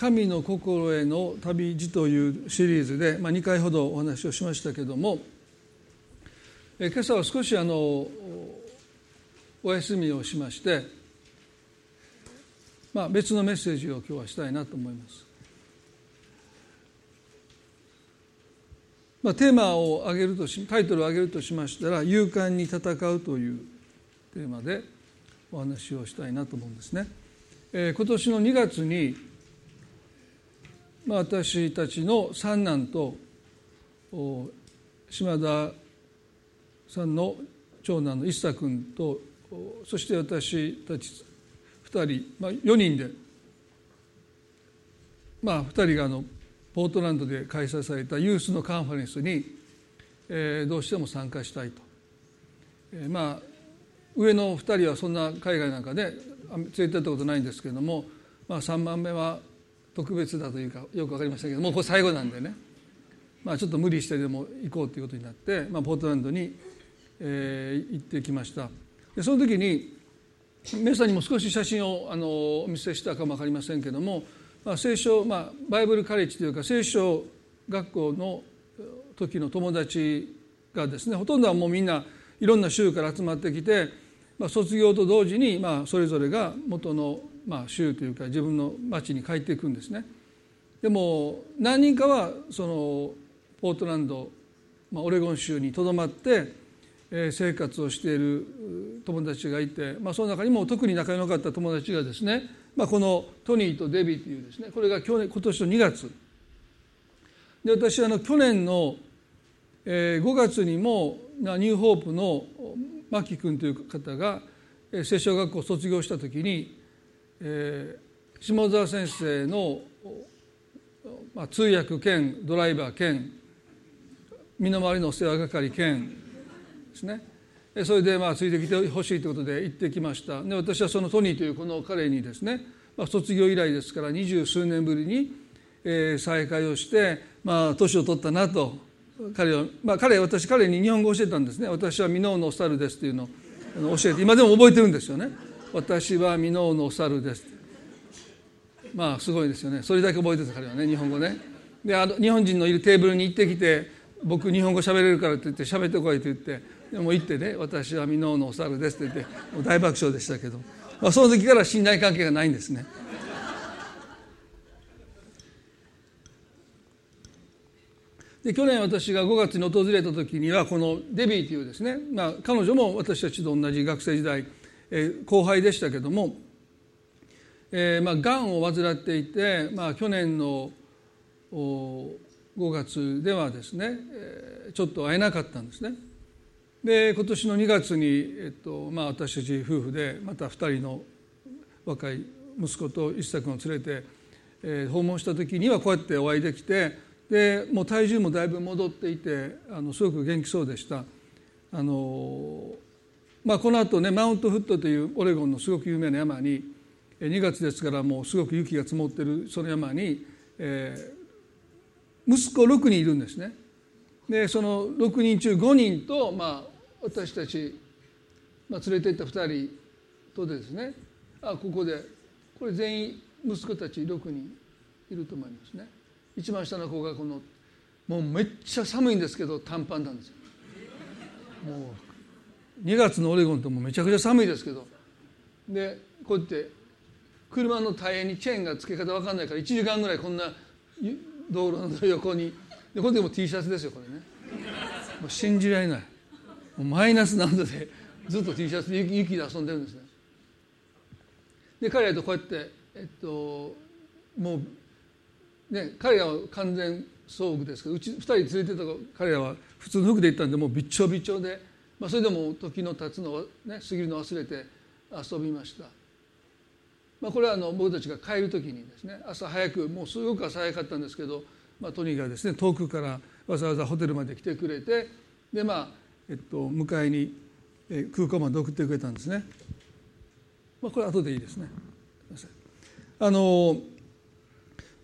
神の心への旅路というシリーズで、まあ、2回ほどお話をしましたけどもえ今朝は少しあのお休みをしまして、まあ、別のメッセージを今日はしたいなと思います。まあ、テーマを挙げるとしタイトルを挙げるとしましたら「勇敢に戦う」というテーマでお話をしたいなと思うんですね。えー、今年の2月にまあ、私たちの三男と島田さんの長男の一茶君とそして私たち2人、まあ、4人で、まあ、2人があのポートランドで開催されたユースのカンファレンスに、えー、どうしても参加したいと、えー、まあ上の2人はそんな海外なんかで連れてったことないんですけれども、まあ、3番目は特別だというかよく分かりましたけどもうこれ最後なんでね、まあ、ちょっと無理してでも行こうということになって、まあ、ポートランドに、えー、行ってきました。でその時に皆さんにも少し写真をあのお見せしたかも分かりませんけども、まあ、聖書、まあ、バイブルカレッジというか聖書学校の時の友達がですねほとんどはもうみんないろんな州から集まってきて、まあ、卒業と同時に、まあ、それぞれが元のまあ、州というか自分の町に帰っていくんですね。でも何人かはそのポートランド、まあ、オレゴン州にとどまって、生活をしている友達がいて、まあ、その中にも特に仲良かった友達がですね、まあ、このトニーとデビーというですねこれが去年今年の2月で私あの去年の5月にもニューホープのマキ君という方が聖書学校を卒業した時にえー、下澤先生の、まあ、通訳兼ドライバー兼身の回りの世話係兼ですね。それでまあついてきてほしいということで行ってきました。で私はそのトニーというこの彼にですね、まあ、卒業以来ですから二十数年ぶりに、えー、再会をしてまあ年を取ったなと彼は、まあ、彼私彼に日本語を教えたんですね。私は箕面の猿ですっていうのを教えて今でも覚えてるんですよね。私は箕面のお猿です。まあすごいですよね。それだけ覚えてた彼はね日本語ね。であの日本人のいるテーブルに行ってきて僕日本語喋れるからって言って喋ってこいって言ってでも行ってね私は箕面のお猿ですって言ってもう大爆笑でしたけど、まあ、その時から信頼関係がないんですね。で去年私が5月に訪れた時にはこのデビーというですね、まあ、彼女も私たちと同じ学生時代え後輩でしたけども、えーまあ、がんを患っていて、まあ、去年の5月ではですね、え、ちょっと会えなかったんですね。で今年の2月に、えっとまあ、私たち夫婦でまた2人の若い息子と一作を連れて、えー、訪問した時にはこうやってお会いできてでもう体重もだいぶ戻っていてあのすごく元気そうでした。あのまあ、この後ねマウントフットというオレゴンのすごく有名な山に2月ですからもうすごく雪が積もってるその山に、えー、息子6人いるんですね。でその6人中5人と、まあ、私たち、まあ、連れて行った2人とでですねあここでこれ全員息子たち6人いると思いますね。一番下の子がこのもうめっちゃ寒いんですけど短パンなんですよ。もう2月のオレゴンってもうめちゃくちゃ寒いですけど。でこうやって車のタイヤにチェーンが付け方分かんないから1時間ぐらいこんな道路の横に。でこれでも T シャツですよこれね。もう信じられない。もうマイナス何度でずっと T シャツで雪で遊んでるんですね。で彼らとこうやってえっともうね彼らは完全装具ですけどうち2人連れてた彼らは普通の服で行ったんでもうびっちょびちょでまあ、それでも時の経つのを、ね、過ぎるのを忘れて遊びました、まあ、これはあの僕たちが帰る時にですね朝早くもうすごく朝早かったんですけど、まあ、トニーがですね遠くからわざわざホテルまで来てくれてでまあ、えっと、迎えに空港まで送ってくれたんですね、まあ、これ後でいいですね。あの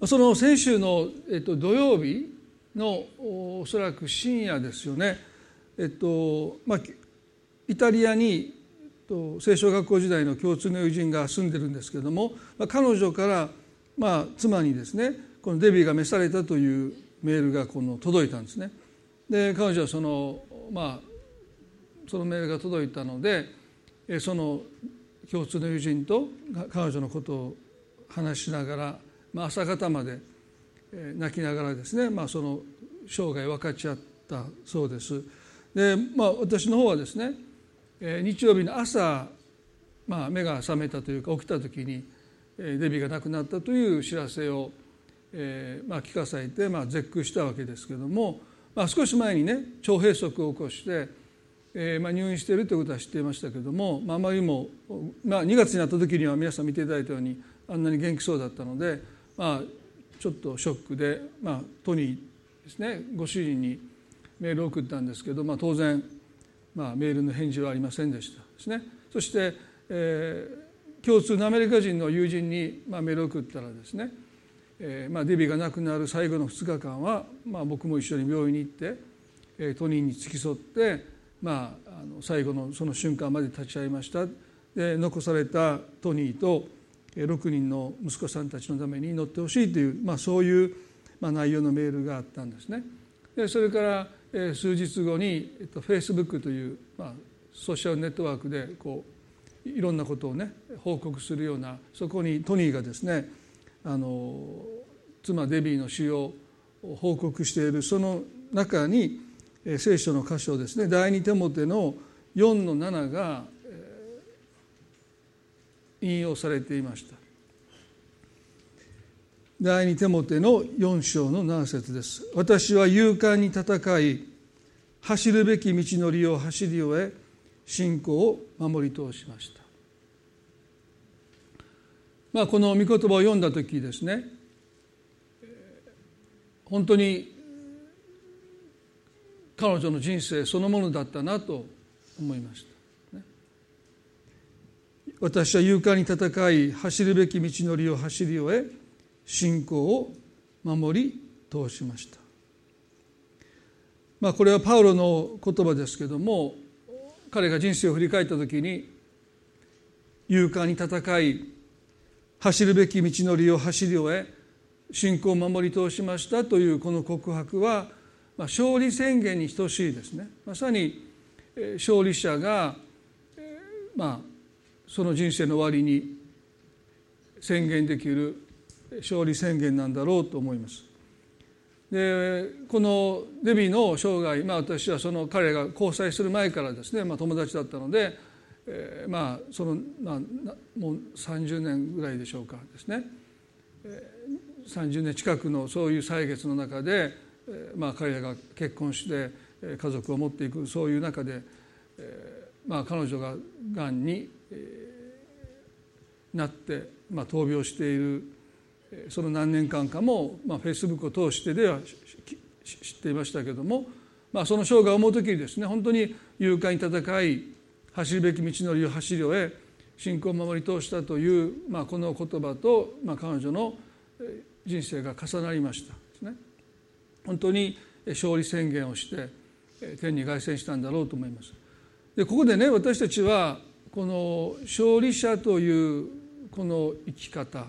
その先週の、えっと、土曜日のおそらく深夜ですよね。えっとまあ、イタリアに聖書学校時代の共通の友人が住んでるんですけれども、まあ、彼女からまあ、妻にですねこのデビーが召されたというメールがこの届いたんですね。で彼女はそのまあそのメールが届いたのでその共通の友人と彼女のことを話しながら、まあ、朝方まで泣きながらですね、まあ、その生涯分かち合ったそうです。でまあ私の方はですね日曜日の朝、まあ、目が覚めたというか起きた時にデビーが亡くなったという知らせを、えーまあ、聞かされて、まあ、絶句したわけですけども、まあ、少し前にね腸閉塞を起こして、えーまあ、入院しているということは知っていましたけども、まあ、あまりにも、まあ、2月になった時には皆さん見ていただいたようにあんなに元気そうだったので、まあ、ちょっとショックで、まあ、トニーですねご主人にメールを送ったんですけど、まあ、当然、まあ、メールの返事はありませんでしたですね。そして、えー共通のアメリカ人の友人に、まあ、メールを送ったらですね、えーまあ、デビーが亡くなる最後の2日間は、まあ、僕も一緒に病院に行って、えー、トニーに付き添って、まあ、あの最後のその瞬間まで立ち会いましたで残されたトニーと6人の息子さんたちのために祈ってほしいという、まあ、そういう、まあ、内容のメールがあったんですね。でそれから、数日後に、フェイスブックという、まあ、ソーシャルネットワークでこういろんなことをね報告するようなそこにトニーがですねあの妻デビーの死を報告しているその中に聖書の箇所ですね第二手モテの4の7が引用されていました。第二手モテの4章の7節です。私は勇敢に戦い走るべき道のりを走り終え信仰を守り通しました、まあ、この御言葉を読んだ時ですね本当に彼女の人生そのものだったなと思いました、私は勇敢に戦い走るべき道のりを走り終え信仰を守り通しました。まあこれはパウロの言葉ですけども彼が人生を振り返った時に勇敢に戦い走るべき道のりを走り終え信仰を守り通しましたというこの告白は、まあ、勝利宣言に等しいですね。まさに勝利者が、まあ、その人生の終わりに宣言できる勝利宣言なんだろうと思います。でこのデビーの生涯、まあ、私はその彼が交際する前からですね、まあ、友達だったので、えー、まあその、まあ、もう30年ぐらいでしょうかですね、えー、30年近くのそういう歳月の中で、えー、まあ、彼らが結婚して家族を持っていくそういう中で、えーまあ、彼女ががんに、なって、まあ、闘病しているその何年間かも、まあ、フェイスブックを通してでは知っていましたけども、まあ、その生涯を思う時にですね本当に勇敢に戦い走るべき道のりを走り終え信仰を守り通したという、まあ、この言葉と、まあ、彼女の人生が重なりましたですね。本当に勝利宣言をして天に凱旋したんだろうと思います。でここでね私たちはこの勝利者というこの生き方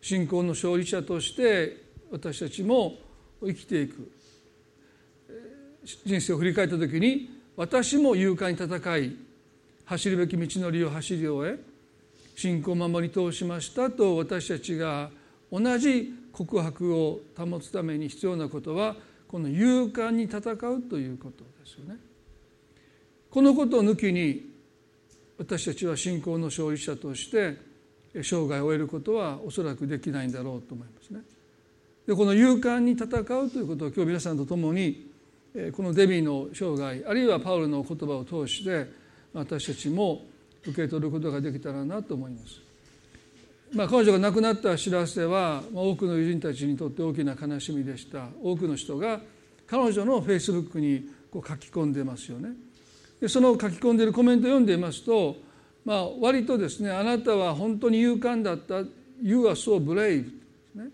信仰の勝利者として私たちも生きていく人生を振り返った時に私も勇敢に戦い走るべき道のりを走り終え信仰を守り通しましたと私たちが同じ告白を保つために必要なことはこの勇敢に戦うということですよね。このことを抜きに私たちは信仰の勝利者として生涯を終えることはおそらくできないんだろうと思いますね。でこの勇敢に戦うということを今日皆さんと共にこのデビーの生涯あるいはパウルの言葉を通して私たちも受け取ることができたらなと思います。まあ、彼女が亡くなった知らせは多くの友人たちにとって大きな悲しみでした多くの人が彼女のフェイスブックにこう書き込んでますよねでその書き込んでいるコメントを読んでいますとまあ、割とですねあなたは本当に勇敢だった。You are so brave、ね、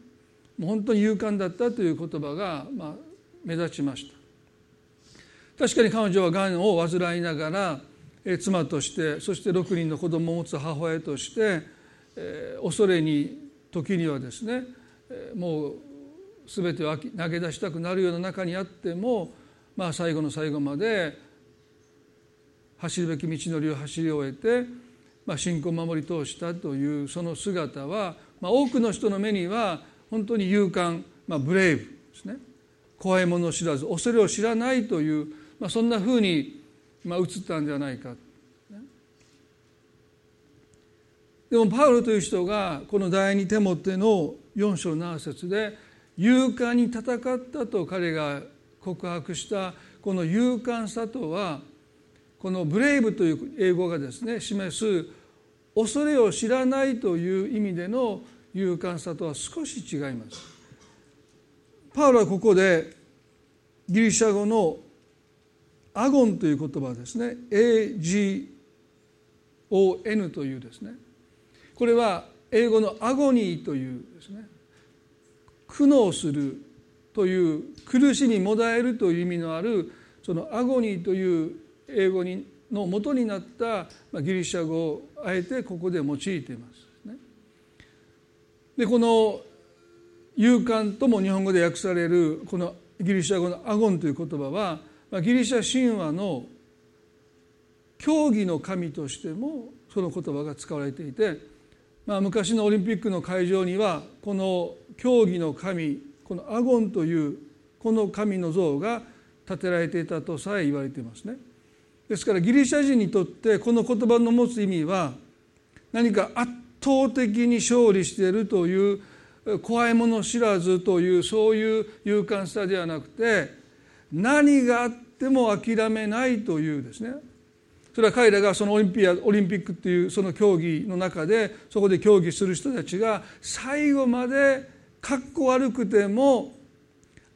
もう本当に勇敢だったという言葉が、まあ、目立ちました。確かに彼女はがんを患いながら妻としてそして6人の子供を持つ母親として、えー、恐れに時にはですねもう全てを投げ出したくなるような中にあっても、まあ、最後の最後まで走るべき道のりを走り終えて、まあ、信仰を守り通したというその姿は、まあ、多くの人の目には本当に勇敢、まあ、ブレイブですね怖いものを知らず恐れを知らないという、まあ、そんなふうに、まあ、映ったんじゃないか。でもパウロという人がこの第二手モての4章7節で勇敢に戦ったと彼が告白したこの勇敢さとはこのブレイブという英語がですね示す恐れを知らないという意味での勇敢さとは少し違います。パウロはここでギリシャ語のアゴンという言葉ですね。AGON というですね。これは英語のアゴニーというですね。苦悩するという苦しみもだえるという意味のあるそのアゴニーという英語にの元になったギリシャ語をあえてここで用いています。でこの勇敢とも日本語で訳されるこのギリシャ語のアゴンという言葉はギリシャ神話の競技の神としてもその言葉が使われていて、まあ、昔のオリンピックの会場にはこの競技の神このアゴンというこの神の像が建てられていたとさえ言われていますね。ですからギリシャ人にとってこの言葉の持つ意味は何か圧倒的に勝利しているという怖いもの知らずというそういう勇敢さではなくて何があっても諦めないというですね。それは彼らがそのオリンピアオリンピックっていうその競技の中でそこで競技する人たちが最後までかっこ悪くても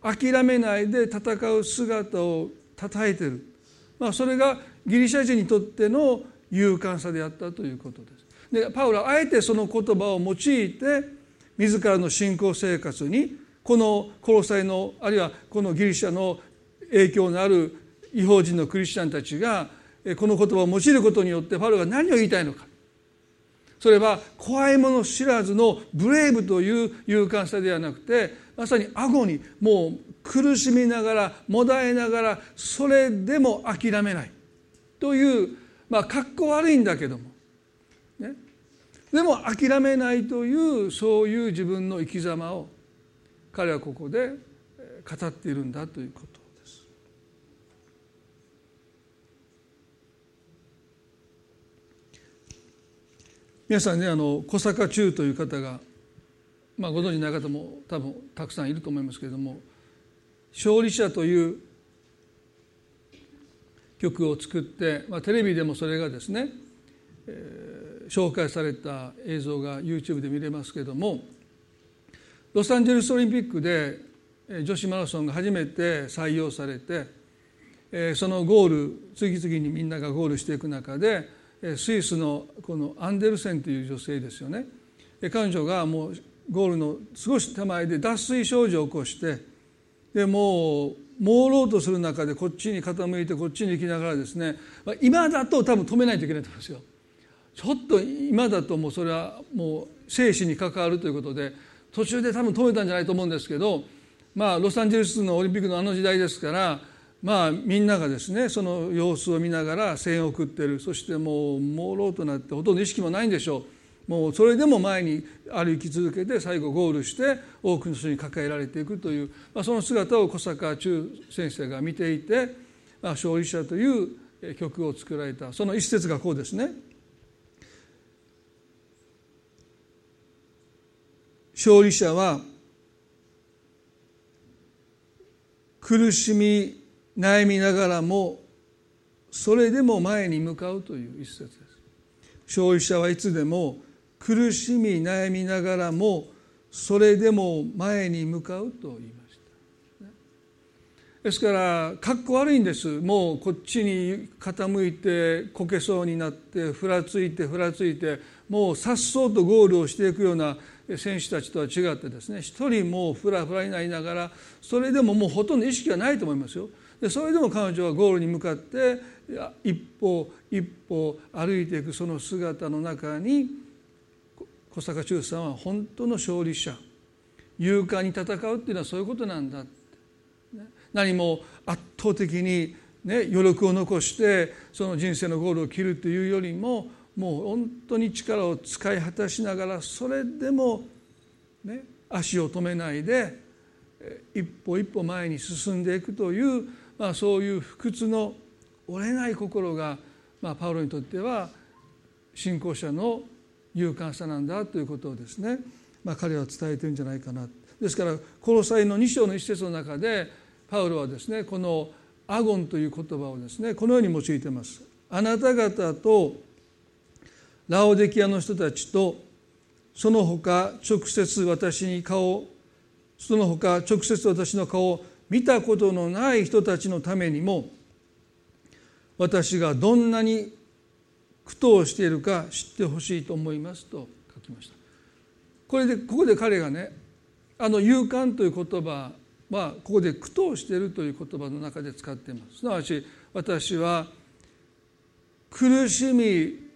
諦めないで戦う姿をたたえている、まあ、それがギリシャ人にとっての勇敢さであったということです。でパウロはあえてその言葉を用いて自らの信仰生活にこの殺さのあるいはこのギリシャの影響のある違法人のクリスチャンたちがこの言葉を用いることによってパウロが何を言いたいのかそれは怖いもの知らずのブレイブという勇敢さではなくてまさに顎にもう苦しみながらもだえながらそれでも諦めない。というまあかっこ悪いんだけども、ね、でも諦めないというそういう自分の生き様を彼はここで語っているんだということです。皆さんねあの小坂忠という方が、まあ、ご存じない方も多分たくさんいると思いますけれども「勝利者」という曲を作って、まあ、テレビでもそれがですね、えー、紹介された映像が YouTube で見れますけれどもロサンゼルスオリンピックで女子マラソンが初めて採用されてそのゴール次々にみんながゴールしていく中でスイスのこのアンデルセンという女性ですよね。彼女がもうゴールの少し手前で脱水症状を起こしてでもう朦朧とする中でこっちに傾いてこっちに行きながらですね今だと多分止めないといけないと思うんですよ。ちょっと今だともうそれはもう生死に関わるということで途中で多分止めたんじゃないと思うんですけどまあロサンゼルスのオリンピックのあの時代ですからまあみんながですねその様子を見ながら声援を送ってるそしてもう朦朧となってほとんど意識もないんでしょうもうそれでも前に歩き続けて最後ゴールして多くの人に抱えられていくという、まあ、その姿を小坂忠先生が見ていて「まあ、勝利者」という曲を作られたその一節がこうですね。勝利者は苦しみ悩みながらもそれでも前に向かうという一節です消費者はいつでも苦しみ悩みながらもそれでも前に向かうと言いました。ですからかっこ悪いんです。もうこっちに傾いてこけそうになってふらついてふらついてもうさっそうとゴールをしていくような選手たちとは違ってですね一人もうふらふらになりながらそれでももうほとんど意識はないと思いますよ。でそれでも彼女はゴールに向かって一歩一歩歩いていくその姿の中に小坂忠さんは本当の勝利者。勇敢に戦うっていうのはそういうことなんだ何も圧倒的に、ね、余力を残してその人生のゴールを切るというよりももう本当に力を使い果たしながらそれでも、ね、足を止めないで一歩一歩前に進んでいくという、まあ、そういう不屈の折れない心が、まあ、パウロにとっては信仰者の勇敢さなんだということをですね、まあ、彼は伝えてるんじゃないかなですからこの際の2章の一節の中でパウロはですねこの「アゴン」という言葉をですねこのように用いています。あなた方とラオデキアの人たちとその他直接私に顔その他直接私の顔を見たことのない人たちのためにも私がどんなに苦闘しているか知ってほしいと思いますと書きました。これでここで彼がねあの勇敢という言葉はここで苦闘しているという言葉の中で使っています。すなわち私は苦しみ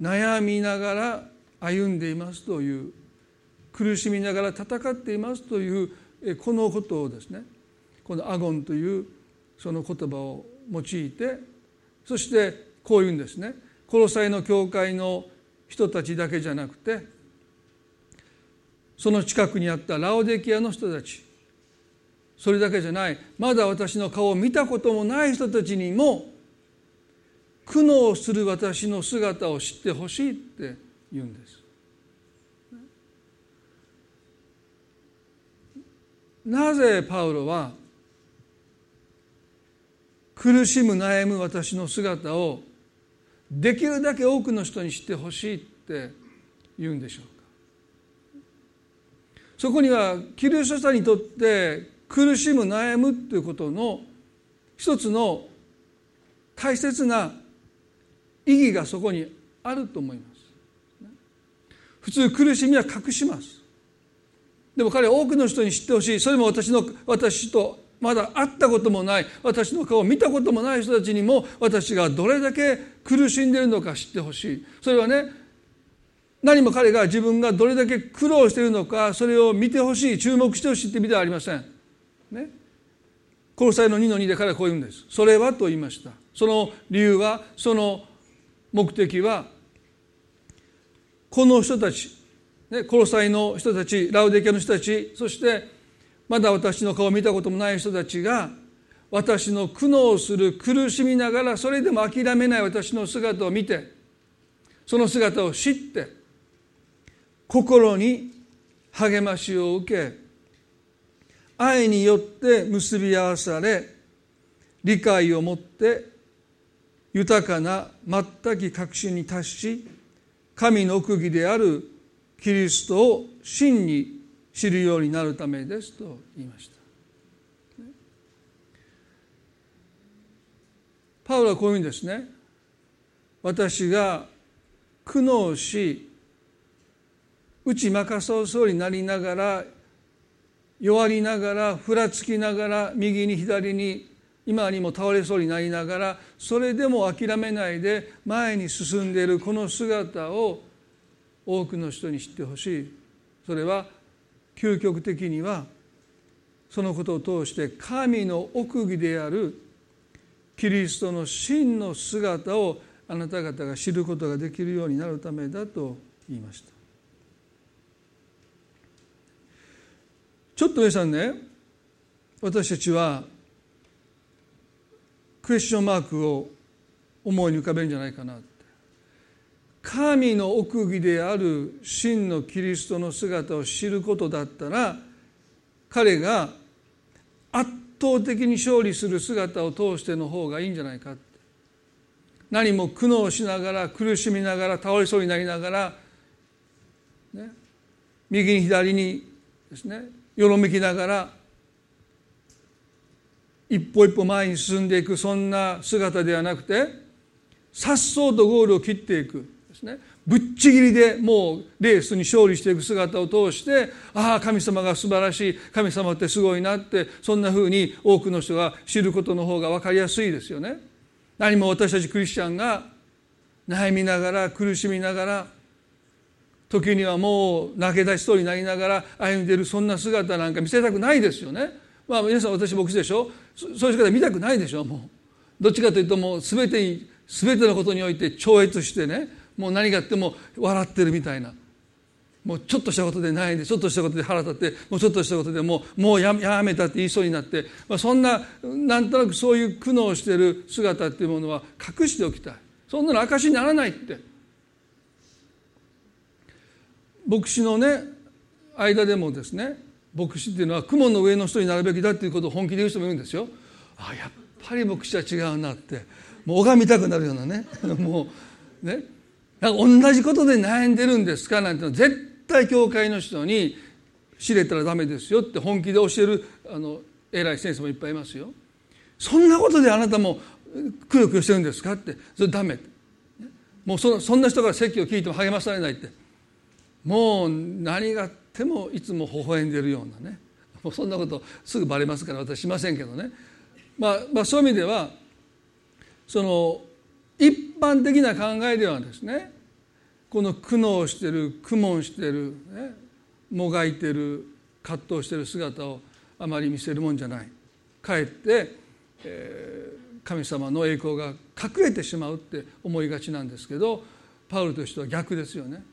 悩みながら歩んでいますという苦しみながら戦っていますというこのことをですねこのアゴンというその言葉を用いてそしてこういうんですね。コロサイの教会の人たちだけじゃなくてその近くにあったラオデキアの人たちそれだけじゃない。まだ私の顔を見たこともない人たちにも苦悩する私の姿を知ってほしいって言うんです。なぜパウロは苦しむ悩む私の姿をできるだけ多くの人に知ってほしいって言うんでしょうか。そこにはキリスト者にとって苦しむ悩むということの一つの大切な意義がそこにあると思います。普通苦しみは隠します。でも彼は多くの人に知ってほしい。それも私の私とまだ会ったこともない私の顔を見たこともない人たちにも私がどれだけ苦しんでいるのか知ってほしいそれはね何も彼が自分がどれだけ苦労しているのかそれを見てほしい注目してほしいって意味ではありません。ね殺されの2の2で彼はこう言うんです。それはと言いました。その理由はその目的はこの人たちね、コロサイの人たちラウデキアの人たちそしてまだ私の顔を見たこともない人たちが私の苦悩する苦しみながらそれでも諦めない私の姿を見てその姿を知って心に励ましを受け愛によって結び合わされ理解を持って豊かな全き確信に達し神の奥義であるキリストを真に知るようになるためですと言いました。パウロはこういうんですね。私が苦悩し打ち負かそうそうになりながら弱りながらふらつきながら右に左に今にも倒れそうになりながらそれでも諦めないで前に進んでいるこの姿を多くの人に知ってほしいそれは究極的にはそのことを通して神の奥義であるキリストの真の姿をあなた方が知ることができるようになるためだと言いました。ちょっと皆さんね私たちはクエスチョンマークを思いに浮かべるんじゃないかな神の奥義である真のキリストの姿を知ることだったら彼が圧倒的に勝利する姿を通しての方がいいんじゃないか何も苦悩しながら苦しみながら倒れそうになりながら、ね、右に左にですねよろめきながら一歩一歩前に進んでいくそんな姿ではなくてさっそうとゴールを切っていく。ですねぶっちぎりでもうレースに勝利していく姿を通してああ神様が素晴らしい神様ってすごいなってそんなふうに多くの人が知ることの方が分かりやすいですよね。何も私たちクリスチャンが悩みながら苦しみながら時にはもう泣け出しそうになりながら歩んでいるそんな姿なんか見せたくないですよね。まあ皆さん私牧師でしょ？そういう姿見たくないでしょ？もう。どっちかというともう全てに全てのことにおいて超越してねもう何があっても笑ってるみたいな。もうちょっとしたことでないんでちょっとしたことで腹立ってもうちょっとしたことでもうもうやめたって言いそうになって、まあ、そんななんとなくそういう苦悩してる姿っていうものは隠しておきたい。そんなの証にならないって。牧師のね間でもですね牧師っていうのは雲の上の人になるべきだっていうことを本気で言う人もいるんですよ。あやっぱり牧師は違うなって。もう拝みたくなるようなね。もうね。か同じことで悩んでるんですかなんて絶対教会の人に知れたらダメですよって本気で教えるあの偉い先生もいっぱいいますよ。そんなことであなたもくよくよしてるんですかって。それダメ。もうそそんな人から説教を聞いても励まされないって。もう何があってもいつも微笑んでるようなね。もうそんなことすぐバレますから私しませんけどね、まあ、まあそういう意味ではその一般的な考えではですねこの苦悩してる苦悶してる、ね、もがいてる葛藤してる姿をあまり見せるもんじゃないかえって、えー、神様の栄光が隠れてしまうって思いがちなんですけどパウルとしては逆ですよね。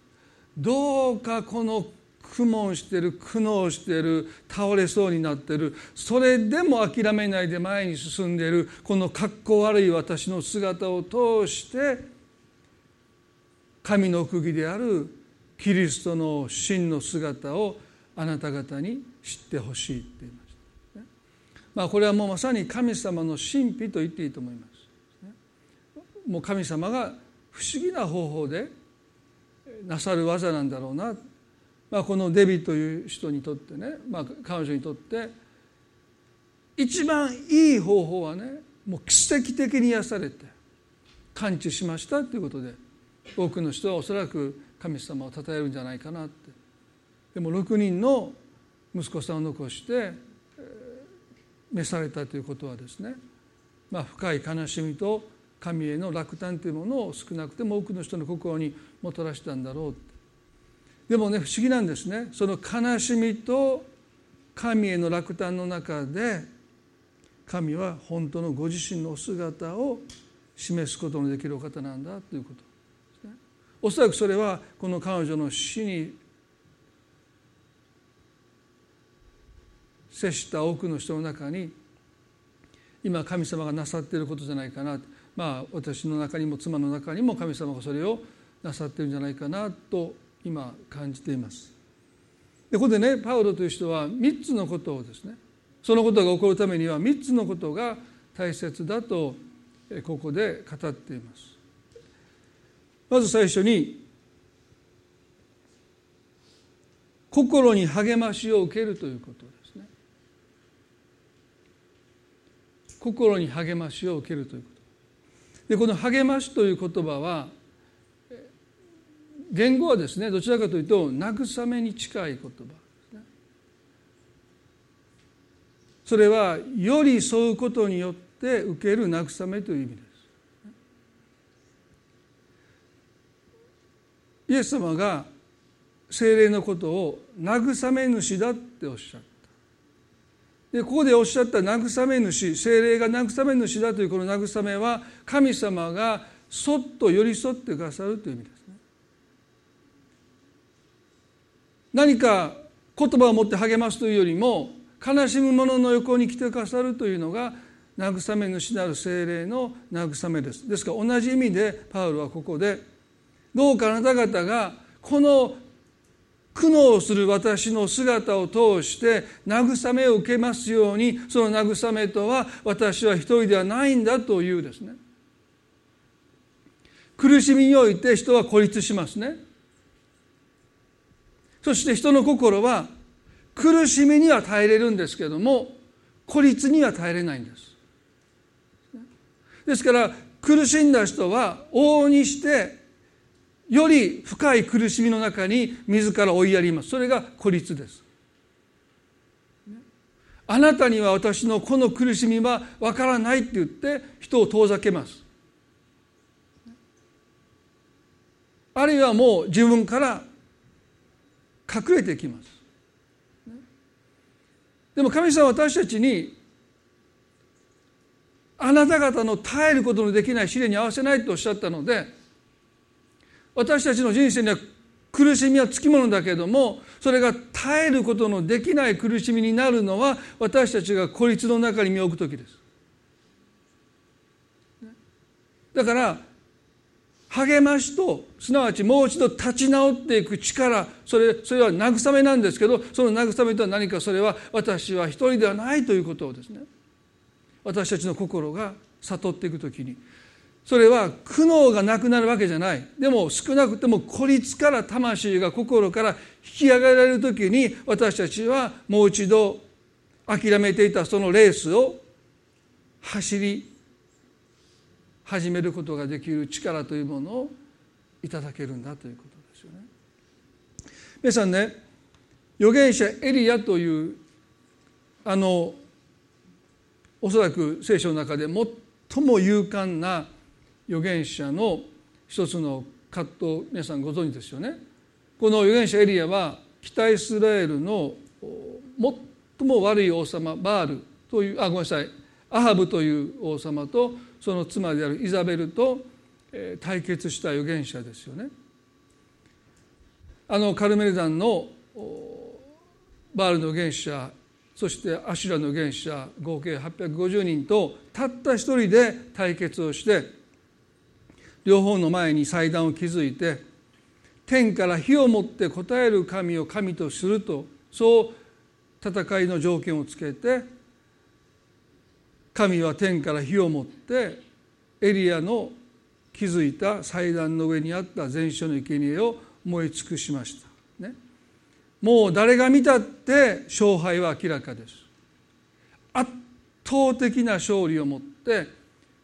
どうかこの苦悶してる苦悩してる倒れそうになってる。それでも諦めないで前に進んでいる。この格好悪い私の姿を通して神の釘であるキリストの真の姿をあなた方に知ってほしいって言いました、まあこれはもうまさに神様の神秘と言っていいと思います、もう神様が不思議な方法でなさる技なんだろうな、まあ、このデビという人にとってね、まあ、彼女にとって一番いい方法はねもう奇跡的に癒されて完治しましたということで多くの人はおそらく神様を称えるんじゃないかなって。でも6人の息子さんを残して召されたということはですね、まあ、深い悲しみと神への落胆というものを少なくても多くの人の心にもたらしたんだろうって。でもね不思議なんですね。その悲しみと神への落胆の中で神は本当のご自身のお姿を示すことのできるお方なんだということですね。おそらくそれはこの彼女の死に接した多くの人の中に今神様がなさっていることじゃないかなまあ私の中にも妻の中にも神様がそれをなさってるんじゃないかなと今感じています。でここでねパウロという人は3つのことをですねそのことが起こるためには3つのことが大切だとここで語っています。まず最初に心に励ましを受けるということですね。心に励ましを受けるということ。でこの励ましという言葉は言語はですねどちらかというと慰めに近い言葉。ですねそれは寄り添うことによって受ける慰めという意味です。イエス様が精霊のことを慰め主だっておっしゃった。でここでおっしゃった慰め主精霊が慰め主だというこの慰めは神様がそっと寄り添ってくださるという意味です。何か言葉を持って励ますというよりも悲しむ者の横に来てくださるというのが慰め主である精霊の慰めです。ですから同じ意味でパウロはここでどうかあなた方がこの苦悩する私の姿を通して慰めを受けますようにその慰めとは私は一人ではないんだというですね。苦しみにおいて人は孤立しますね。そして人の心は苦しみには耐えれるんですけども孤立には耐えれないんです。ですから苦しんだ人は往々にしてより深い苦しみの中に自ら追いやります。それが孤立です。あなたには私のこの苦しみはわからないって言って人を遠ざけます。あるいはもう自分から隠れてきますでも神様は私たちにあなた方の耐えることのできない試練に合わせないとおっしゃったので私たちの人生には苦しみはつきものだけれどもそれが耐えることのできない苦しみになるのは私たちが孤立の中に身を置く時です。だから励ましとすなわちもう一度立ち直っていく力それそれは慰めなんですけどその慰めとは何かそれは私は一人ではないということをですね。私たちの心が悟っていくときに。それは苦悩がなくなるわけじゃない。でも少なくても孤立から魂が心から引き上げられる時に私たちはもう一度諦めていたそのレースを走り始めることができる力というものをいただけるんだということですよね。皆さんね預言者エリアというあのおそらく聖書の中で最も勇敢な預言者の一つの葛藤皆さんご存知ですよね。この預言者エリアは北イスラエルの最も悪い王様バールというあごめんなさいアハブという王様とその妻であるイザベルと対決した預言者ですよね。あのカルメル山のバールの預言者そしてアシュラの原者合計850人とたった一人で対決をして両方の前に祭壇を築いて天から火を持って答える神を神とするとそう戦いの条件をつけて神は天から火を持ってエリアの築いた祭壇の上にあった全焼の生贄を燃え尽くしました。ね、もう誰が見たって勝敗は明らかです。圧倒的な勝利をもって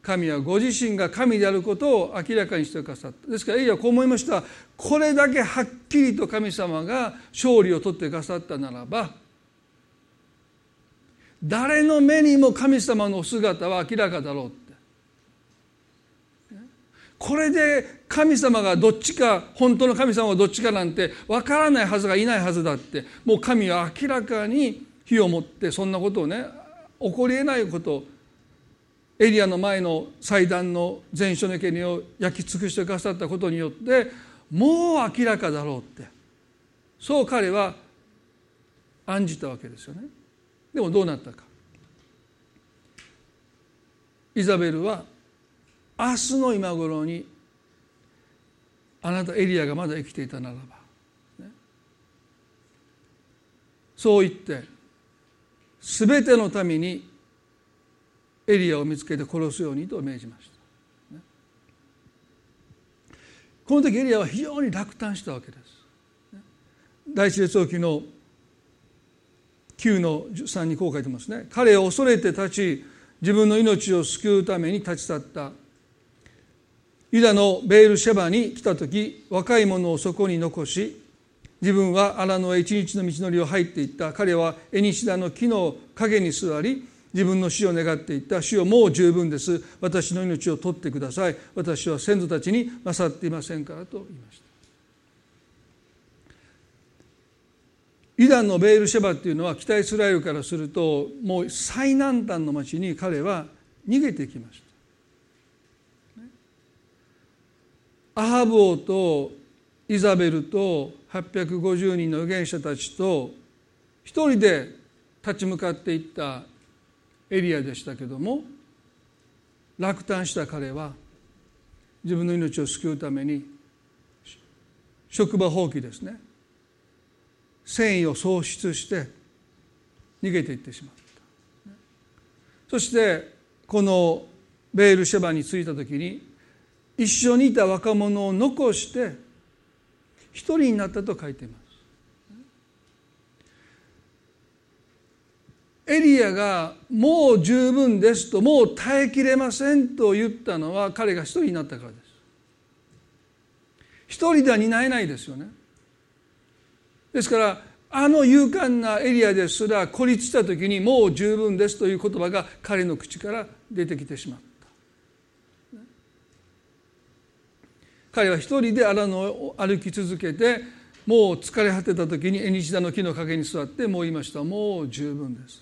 神はご自身が神であることを明らかにしてくださった。ですからエリアはこう思いました。これだけはっきりと神様が勝利を取ってくださったならば誰の目にも神様の姿は明らかだろうって。これで神様がどっちか本当の神様がどっちかなんて分からないはずがいないはずだって。もう神は明らかに火を持ってそんなことをね起こりえないこと。エリアの前の祭壇の全焼の生贄を焼き尽くしてくださったことによってもう明らかだろうって。そう彼は案じたわけですよね。でもどうなったか。イザベルは明日の今頃にあなたエリアがまだ生きていたならば、ね、そう言って全てのためにエリアを見つけて殺すようにと命じました、ね、この時エリアは非常に落胆したわけです、ね、第一列王記の9の3にこう書いてますね。彼を恐れて立ち自分の命を救うために立ち去った。ユダのベールシェバに来た時若い者をそこに残し自分は荒野へ一日の道のりを入っていった。彼はエニシダの木の陰に座り自分の死を願っていった。死をもう十分です。私の命を取ってください。私は先祖たちに勝っていませんからと言いました。イダンのベールシェバっていうのは北イスラエルからするともう最南端の町に彼は逃げてきました。アハブ王とイザベルと850人の預言者たちと一人で立ち向かっていったエリアでしたけども落胆した彼は自分の命を救うために職場放棄ですね。繊維を喪失して逃げていってしまった。そしてこのベールシェバに着いた時に一緒にいた若者を残して一人になったと書いています。エリアがもう十分ですともう耐えきれませんと言ったのは彼が一人になったからです。一人では担えないですよね。ですからあの勇敢なエリアですら孤立した時にもう十分ですという言葉が彼の口から出てきてしまった。彼は一人で荒野を歩き続けてもう疲れ果てた時に縁日田の木の陰に座ってもう言いましたもう十分です。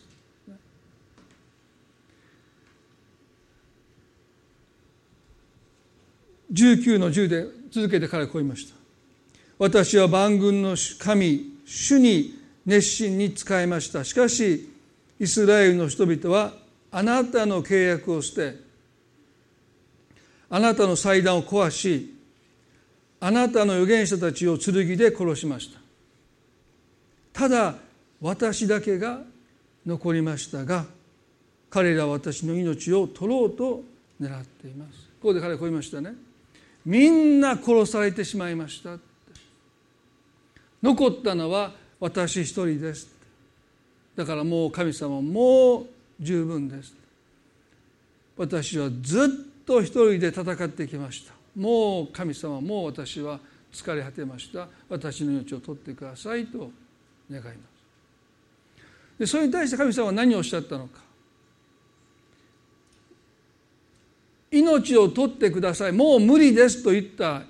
19の10で続けて彼はこう言いました。私は万軍の神主に熱心に仕えました。しかしイスラエルの人々はあなたの契約を捨てあなたの祭壇を壊しあなたの預言者たちを剣で殺しました。ただ私だけが残りましたが彼らは私の命を取ろうと狙っています。ここで彼はこう言いましたね。みんな殺されてしまいました。残ったのは私一人です。だからもう神様もう十分です。私はずっと一人で戦ってきました。もう神様もう私は疲れ果てました。私の命を取ってくださいと願います。でそれに対して神様は何をおっしゃったのか。命を取ってください。もう無理ですと言った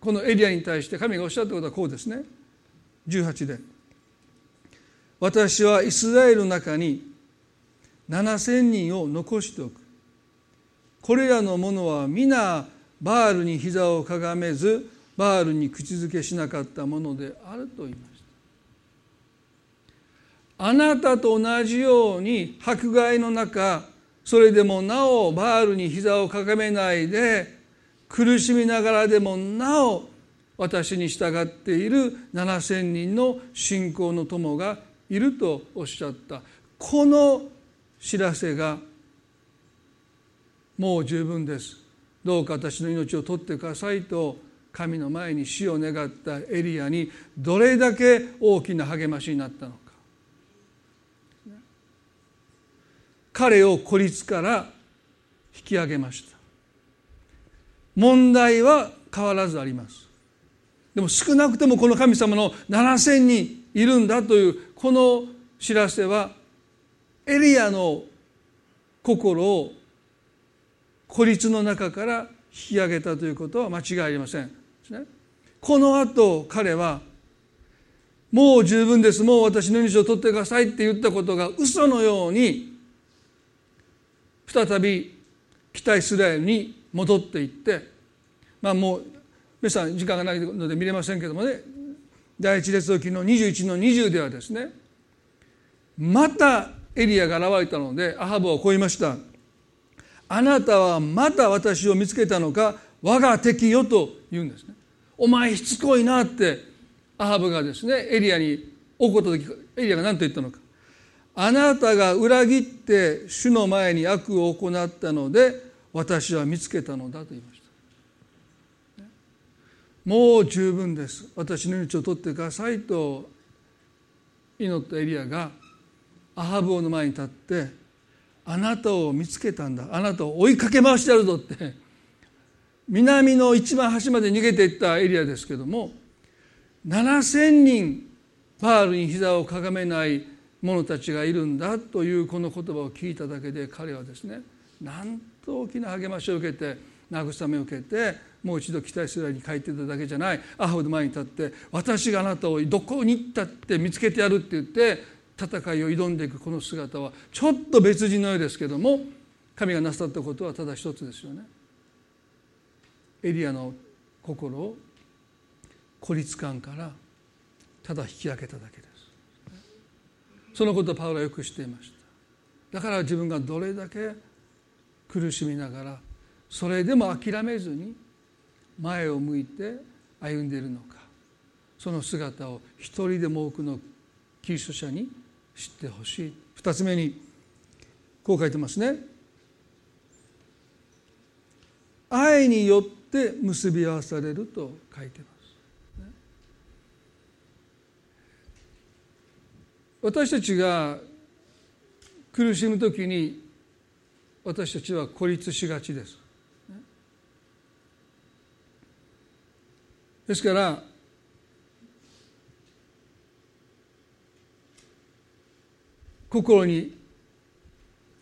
このエリアに対して神がおっしゃったことはこうですね。18で。私はイスラエルの中に7,000人を残しておく。これらの者は皆バールに膝をかがめずバールに口づけしなかったものであると言いました。あなたと同じように迫害の中それでもなおバールに膝をかがめないで苦しみながらでもなお私に従っている7,000人の信仰の友がいるとおっしゃった。この知らせがもう十分です。どうか私の命を取ってくださいと神の前に死を願ったエリアにどれだけ大きな励ましになったのか。彼を孤立から引き上げました。問題は変わらずあります。でも少なくともこの神様の7,000人いるんだというこの知らせはエリアの心を孤立の中から引き上げたということは間違いありません。この後彼はもう十分ですもう私の命を取ってくださいって言ったことが嘘のように再び北イスラエルに戻っていってまあもう皆さん時間がないので見れませんけどもね。第一列王記の21の20ではですねまたエリアが現れたのでアハブをこう言いました。あなたはまた私を見つけたのか我が敵よと言うんですね。お前しつこいなってアハブがですねエリアに怒った時エリアが何と言ったのか。あなたが裏切って主の前に悪を行ったので私は見つけたのだと言いました。もう十分です。私の命を取ってくださいと祈ったエリアがアハブ王の前に立ってあなたを見つけたんだ。あなたを追いかけ回してやるぞって南の一番端まで逃げていったエリアですけども7,000人バールに膝をかがめない者たちがいるんだというこの言葉を聞いただけで彼はですねなんと大きな励ましを受けて慰めを受けてもう一度北イスラエルに帰っていただけじゃないアハブの前に立って私があなたをどこに行ったって見つけてやるって言って戦いを挑んでいくこの姿はちょっと別人のようですけども神がなさったことはただ一つですよね。エリアの心を孤立感からただ引き上げただけです。そのことをパウロはよく知っていました。だから自分がどれだけ苦しみながらそれでも諦めずに前を向いて歩んでいるのか。その姿を一人でも多くのキリスト者に知ってほしい。二つ目にこう書いてますね。愛によって結び合わされると書いてます。私たちが苦しむ時に私たちは孤立しがちです。ですから心に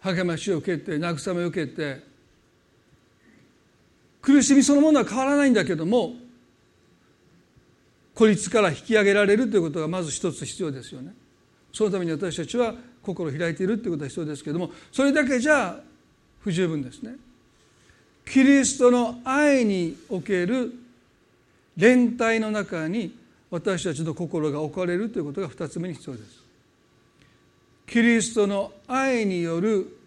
励ましを受けて慰めを受けて苦しみそのものは変わらないんだけども孤立から引き上げられるということがまず一つ必要ですよね。そのために私たちは心を開いているということが必要ですけれどもそれだけじゃ不十分ですね。キリストの愛における連帯の中に私たちの心が置かれるということが二つ目に必要です。キリストの愛による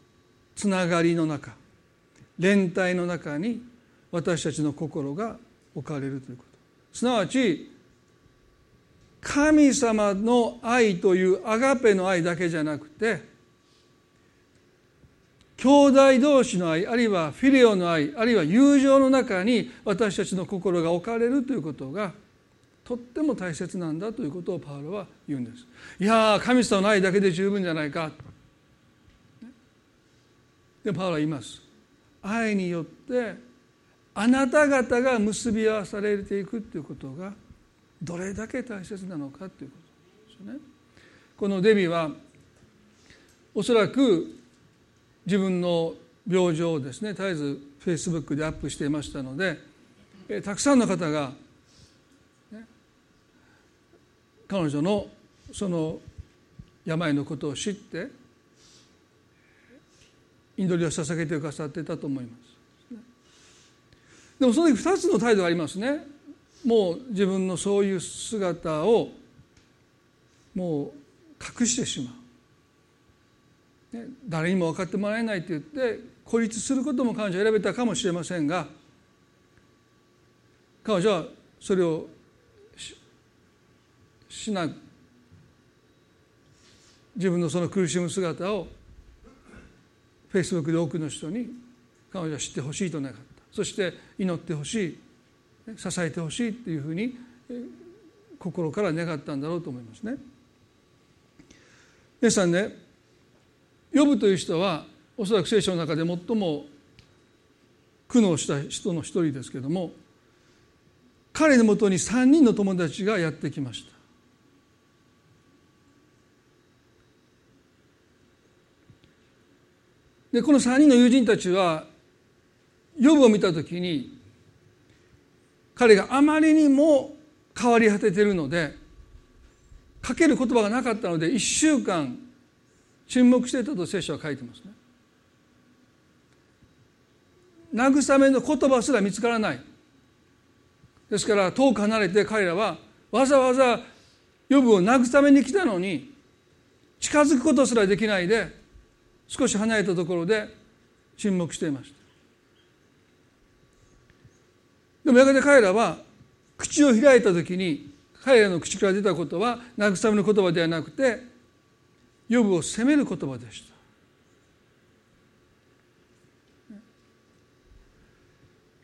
つながりの中連帯の中に私たちの心が置かれるということすなわち神様の愛というアガペの愛だけじゃなくて兄弟同士の愛あるいはフィレオの愛あるいは友情の中に私たちの心が置かれるということがとっても大切なんだということをパウロは言うんです。いや神様の愛だけで十分じゃないか。でパウロは言います。愛によってあなた方が結び合わされていくということがどれだけ大切なのかということですよね。このデビはおそらく自分の病状をですね絶えずフェイスブックでアップしていましたのでえたくさんの方が彼女のその病のことを知って祈りを捧げてくださっていたと思います。でもその時2つの態度がありますね。もう自分のそういう姿をもう隠してしまう、ね、誰にも分かってもらえないと言って孤立することも彼女は選べたかもしれませんが彼女はそれをしな自分のその苦しむ姿をフェイスブックで多くの人に彼女は知ってほしいと願ったそして祈ってほしい支えてほしいっていうふうに心から願ったんだろうと思いますね。皆さんね呼ぶという人はおそらく聖書の中で最も苦悩した人の一人ですけども彼のもとに3人の友達がやってきました。でこの3人の友人たちはヨブを見た時に彼があまりにも変わり果ててるのでかける言葉がなかったので1週間沈黙していたと聖書は書いてますね。慰めの言葉すら見つからないですから遠く離れて彼らはわざわざ予部を慰めに来たのに近づくことすらできないで少し離れたところで沈黙していましたでもやがて彼らは口を開いた時に彼らの口から出たことは慰めの言葉ではなくて予部を責める言葉でした。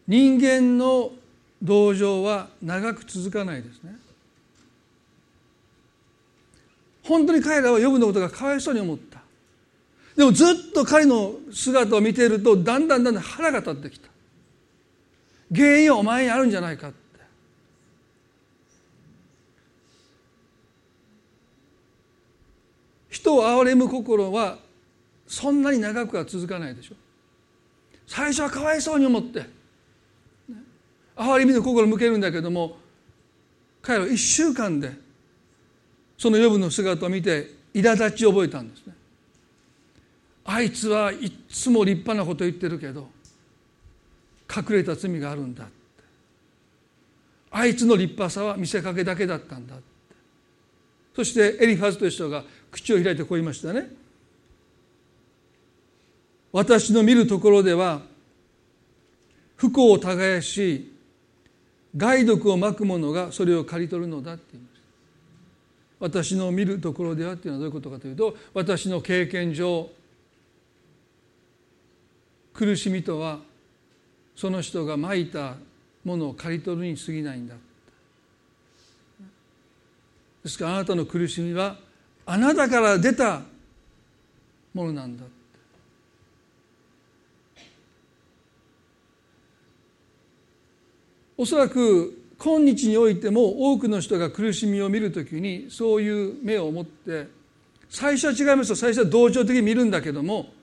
人間の同情は長く続かないですね。本当に彼らは予部のことがかわいそうに思った。でもずっと彼の姿を見ているとだんだんだんだん腹が立ってきた。原因はお前にあるんじゃないかって人を憐れむ心はそんなに長くは続かないでしょ。最初はかわいそうに思って。憐れみの心を向けるんだけども彼は1週間でその予部の姿を見て苛立ちを覚えたんですね。あいつはいつも立派なこと言ってるけど隠れた罪があるんだって。あいつの立派さは見せかけだけだったんだって。そしてエリファズという人が口を開いてこう言いましたね。私の見るところでは不幸を耕し害毒をまく者がそれを刈り取るのだって言いました。私の見るところではっていうのはどういうことかというと私の経験上苦しみとはその人がまいたものを刈り取るに過ぎないんだ。ですからあなたの苦しみはあなたから出たものなんだ。おそらく今日においても多くの人が苦しみを見るときにそういう目を持って最初は違いますと最初は同情的に見るんだけども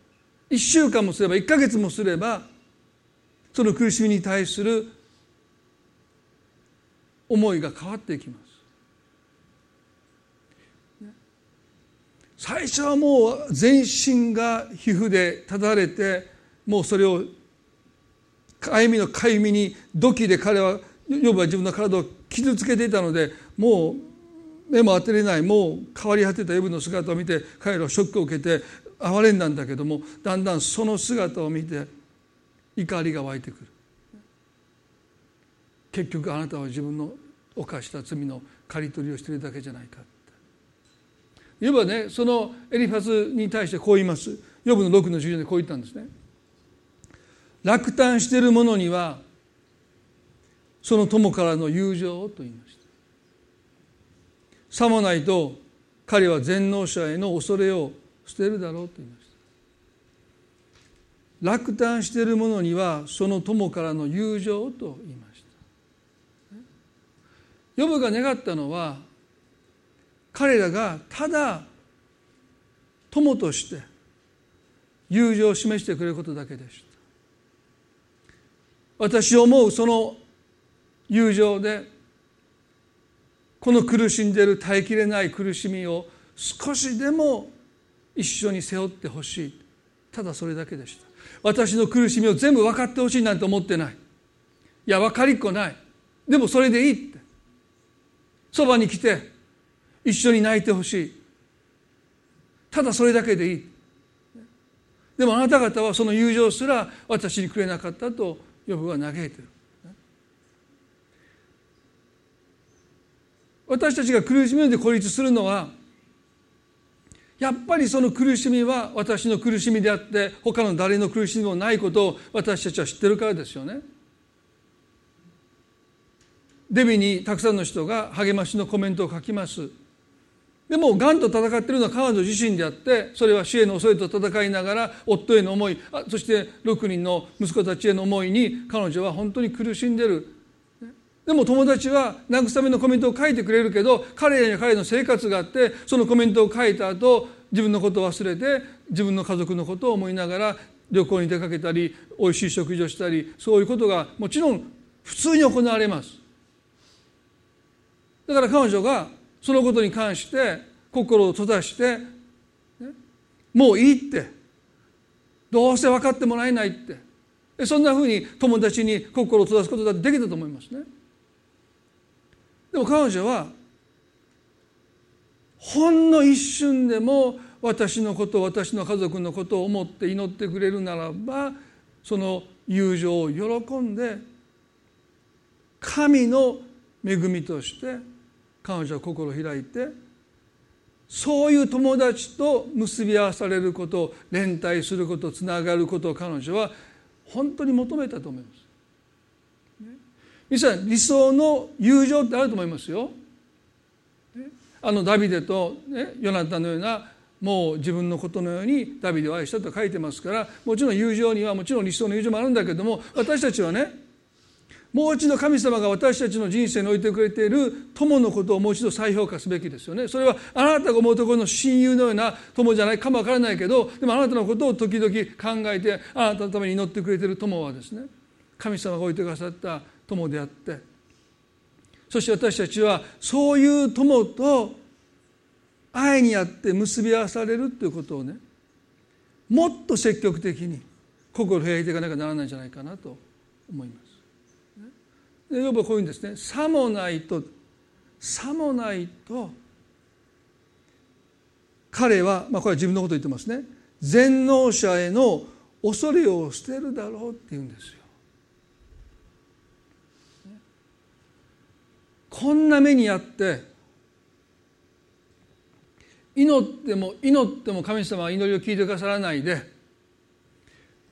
1週間もすれば1か月もすればその苦しみに対する思いが変わっていきます。最初はもう全身が皮膚でただれてもうそれをかゆみのかゆみに土器で彼は自分の体を傷つけていたのでもう目も当てれないもう変わり果てたヨブの姿を見て彼らはショックを受けて哀れんだんだけどもだんだんその姿を見て怒りが湧いてくる。結局あなたは自分の犯した罪の刈り取りをしているだけじゃないか。ヨブはねそのエリファズに対してこう言います。ヨブの6の14でこう言ったんですね。落胆している者にはその友からの友情をと言いました。さもないと彼は全能者への恐れを捨てるだろうと言いました。落胆している者にはその友からの友情と言いました。ヨブが願ったのは彼らがただ友として友情を示してくれることだけでした。私思うその友情でこの苦しんでいる耐えきれない苦しみを少しでも一緒に背負ってほしい。ただそれだけでした。私の苦しみを全部分かってほしいなんて思ってない。いや分かりっこない。でもそれでいいって。そばに来て一緒に泣いてほしいただそれだけでいいでもあなた方はその友情すら私にくれなかったとヨブは嘆いてる私たちが苦しみで孤立するのはやっぱりその苦しみは私の苦しみであって他の誰の苦しみもないことを私たちは知ってるからですよね。デビにたくさんの人が励ましのコメントを書きます。でもがんと戦っているのは彼女自身であってそれは死への恐れと戦いながら夫への思いそして6人の息子たちへの思いに彼女は本当に苦しんでる。でも友達は慰めのコメントを書いてくれるけど彼らには彼の生活があってそのコメントを書いた後自分のことを忘れて自分の家族のことを思いながら旅行に出かけたりおいしい食事をしたりそういうことがもちろん普通に行われます。だから彼女がそのことに関して心を閉ざして、もういいってどうせ分かってもらえないってそんなふうに友達に心を閉ざすことだってできたと思いますね。でも彼女はほんの一瞬でも私のこと私の家族のことを思って祈ってくれるならばその友情を喜んで神の恵みとして彼女は心を開いてそういう友達と結び合わされること連帯することつながることを彼女は本当に求めたと思います。皆さん理想の友情ってあると思いますよ。あのダビデと、ね、ヨナタのようなもう自分のことのようにダビデを愛したと書いてますからもちろん友情にはもちろん理想の友情もあるんだけども私たちはねもう一度神様が私たちの人生に置いてくれている友のことをもう一度再評価すべきですよね。それはあなたが思うところの親友のような友じゃないかもわからないけどでもあなたのことを時々考えてあなたのために祈ってくれている友はですね神様が置いてくださった友であってそして私たちはそういう友と愛にあって結び合わされるということをねもっと積極的に心を開いていかなきゃならないんじゃないかなと思います。でヨブはこういうんですねさもないとさもないと彼は、まあ、これは自分のことを言ってますね全能者への恐れを捨てるだろうって言うんですよ。こんな目にあって祈っても祈っても神様は祈りを聞いてくださらないで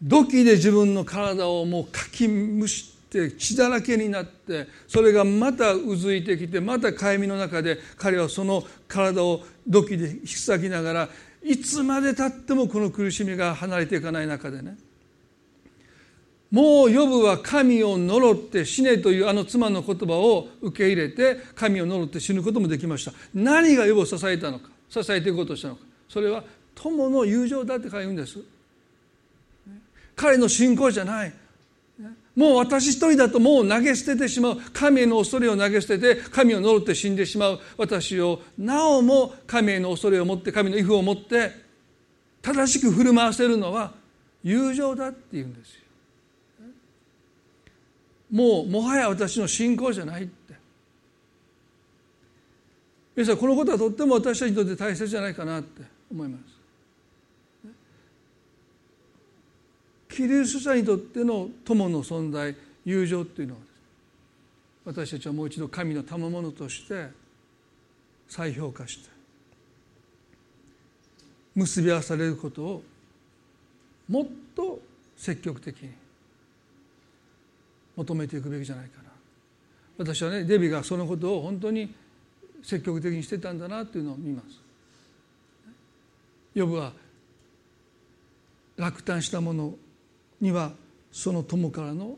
土器で自分の体をもうかきむしって血だらけになってそれがまたうずいてきてまたかゆみの中で彼はその体を土器で引き裂きながらいつまでたってもこの苦しみが離れていかない中でね。もうヨブは神を呪って死ねというあの妻の言葉を受け入れて神を呪って死ぬこともできました。何がヨブを支えたのか支えていこうとしたのか。それは友の友情だって書いうんです。彼の信仰じゃない。もう私一人だともう投げ捨ててしまう神への恐れを投げ捨てて神を呪って死んでしまう私をなおも神への恐れを持って神の畏怖を持って正しく振る舞わせるのは友情だって言うんですよ。もうもはや私の信仰じゃないって皆さんこのことはとっても私たちにとって大切じゃないかなって思います。キリスト者にとっての友の存在友情っていうのは私たちはもう一度神の賜物として再評価して結び合わされることをもっと積極的に求めていくべきじゃないかな私はねデビがそのことを本当に積極的にしてたんだなというのを見ます。ヨブは落胆したものにはその友からの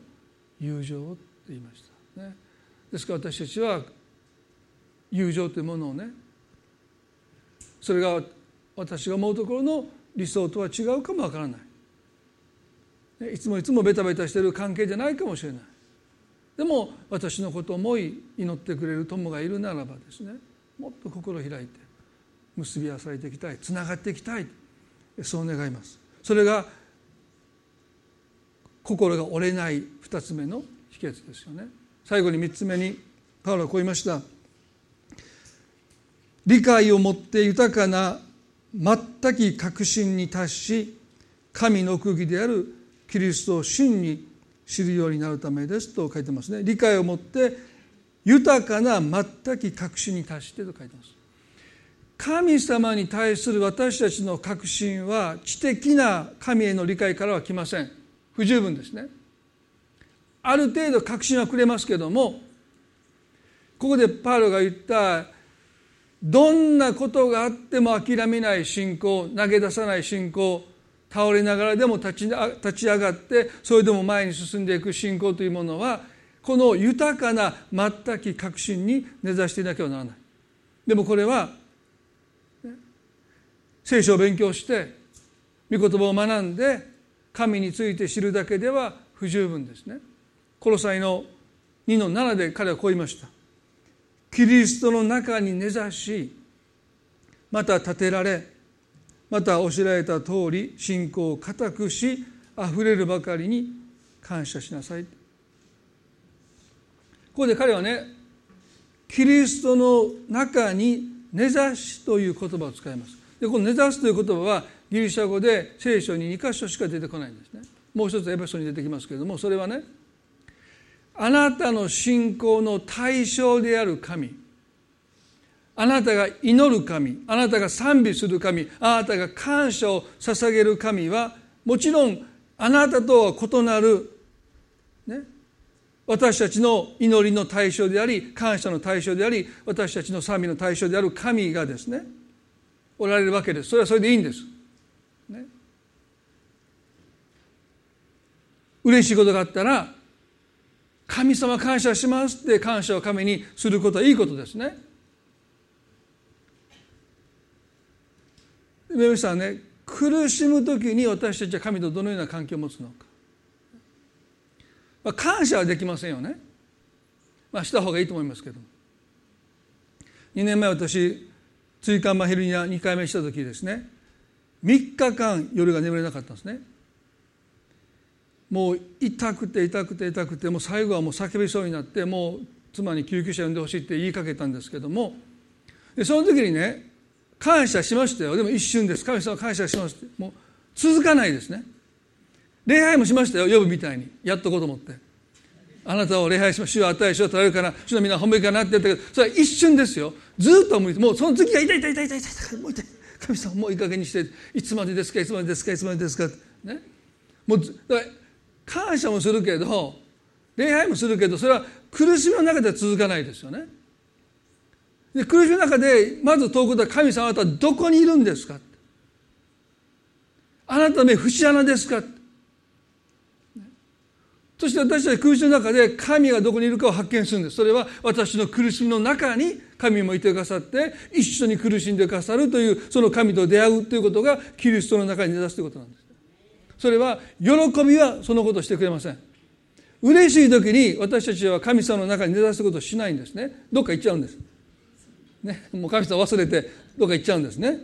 友情って言いました、ね、ですから私たちは友情というものをねそれが私が思うところの理想とは違うかもわからない。いつもいつもベタベタしてる関係じゃないかもしれない。でも私のことを思い祈ってくれる友がいるならばですねもっと心を開いて結び合わされていきたいつながっていきたい。そう願います。それが心が折れない2つ目の秘訣ですよね。最後に3つ目にパウロはこう言いました。理解をもって豊かな全き確信に達し神の奥義であるキリストを真に知るようになるためですと書いてますね。理解をもって豊かな全き確信に達してと書いてます。神様に対する私たちの確信は知的な神への理解からは来ません。不十分ですね。ある程度確信はくれますけどもここでパウロが言ったどんなことがあっても諦めない信仰投げ出さない信仰倒れながらでも立ち立ち上がってそれでも前に進んでいく信仰というものはこの豊かな全き確信に根ざしていなければならない。でもこれは聖書を勉強して御言葉を学んで神について知るだけでは不十分ですね。コロサイの2の7で彼はこう言いました。キリストの中に根ざしまた立てられまた教えられた通り信仰を固くしあふれるばかりに感謝しなさい。ここで彼はねキリストの中に根ざしという言葉を使います。でこの根ざすという言葉はギリシャ語で聖書に2箇所しか出てこないんですね。もう一つエペソに出てきますけれどもそれはねあなたの信仰の対象である神。あなたが祈る神。あなたが賛美する神。あなたが感謝を捧げる神はもちろんあなたとは異なる、ね、私たちの祈りの対象であり感謝の対象であり私たちの賛美の対象である神がですねおられるわけです。それはそれでいいんですね、嬉しいことがあったら神様感謝しますって感謝を神にすることはいいことですね。皆さんね苦しむ時に私たちは神とどのような関係を持つのか、まあ、感謝はできませんよね、まあ、した方がいいと思いますけど2年前私椎間板ヘルニア2回目した時ですね。3日間夜が眠れなかったんですね。もう痛くて痛くて痛くてもう最後はもう叫びそうになってもう妻に救急車呼んでほしいって言いかけたんですけどもでその時にね感謝しましたよ。でも一瞬です。神様感謝しますってもう続かないですね。礼拝もしましたよ。呼ぶみたいに。やっとこうと思って。あなたを礼拝します。主は与え主を取られるから主の皆褒めかなって言ったけどそれは一瞬ですよ。ずっと思いもうその次が痛い痛い痛い痛い痛いもう痛い。神様もういい加減にして。いつまでですかいつまでですかいつまでですかね。もうだから感謝もするけど礼拝もするけどそれは苦しみの中では続かないですよね。で苦しみの中でまず問うことは神様あなたはどこにいるんですか？あなたの目節穴ですか？そして私たち苦しみの中で神がどこにいるかを発見するんです。それは私の苦しみの中に神もいてくださって一緒に苦しんでくださるというその神と出会うということがキリストの中に根ざすということなんです。それは喜びはそのことをしてくれません。嬉しい時に私たちは神様の中に根ざすことをしないんですね。どっか行っちゃうんです、ね、もう神様忘れてどっか行っちゃうんですね。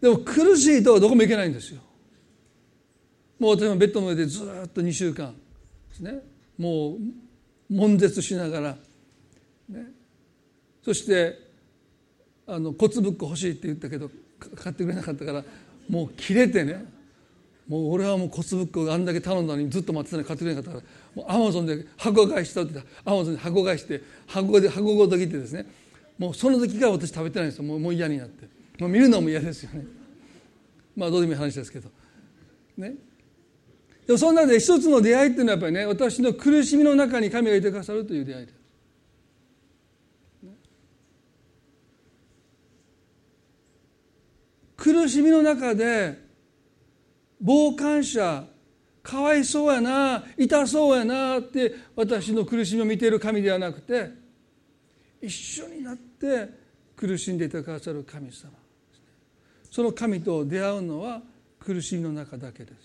でも苦しいとどこも行けないんですよ。もう私もベッドの上でずっと2週間ですね。もう悶絶しながら、ね、そしてあの骨ブック欲しいって言ったけど買ってくれなかったからもう切れてね。もう俺はもう骨ブックあんだけ頼んだのにずっと待ってたのに買ってくれなかったからもうアマゾンで箱買いしたってたアマゾンで箱買いして箱で箱ごと切ってですねもうその時から私食べてないんですよ。もうもう嫌になって。もう見るのも嫌ですよね。まあどうでもいい話ですけど。ね。でもそんなで一つの出会いっていうのはやっぱりね私の苦しみの中に神がいてくださるという出会いで。す苦しみの中で傍観者かわいそうやな痛そうやなって私の苦しみを見ている神ではなくて一緒になって苦しんでいてくださる神様その神と出会うのは苦しみの中だけです。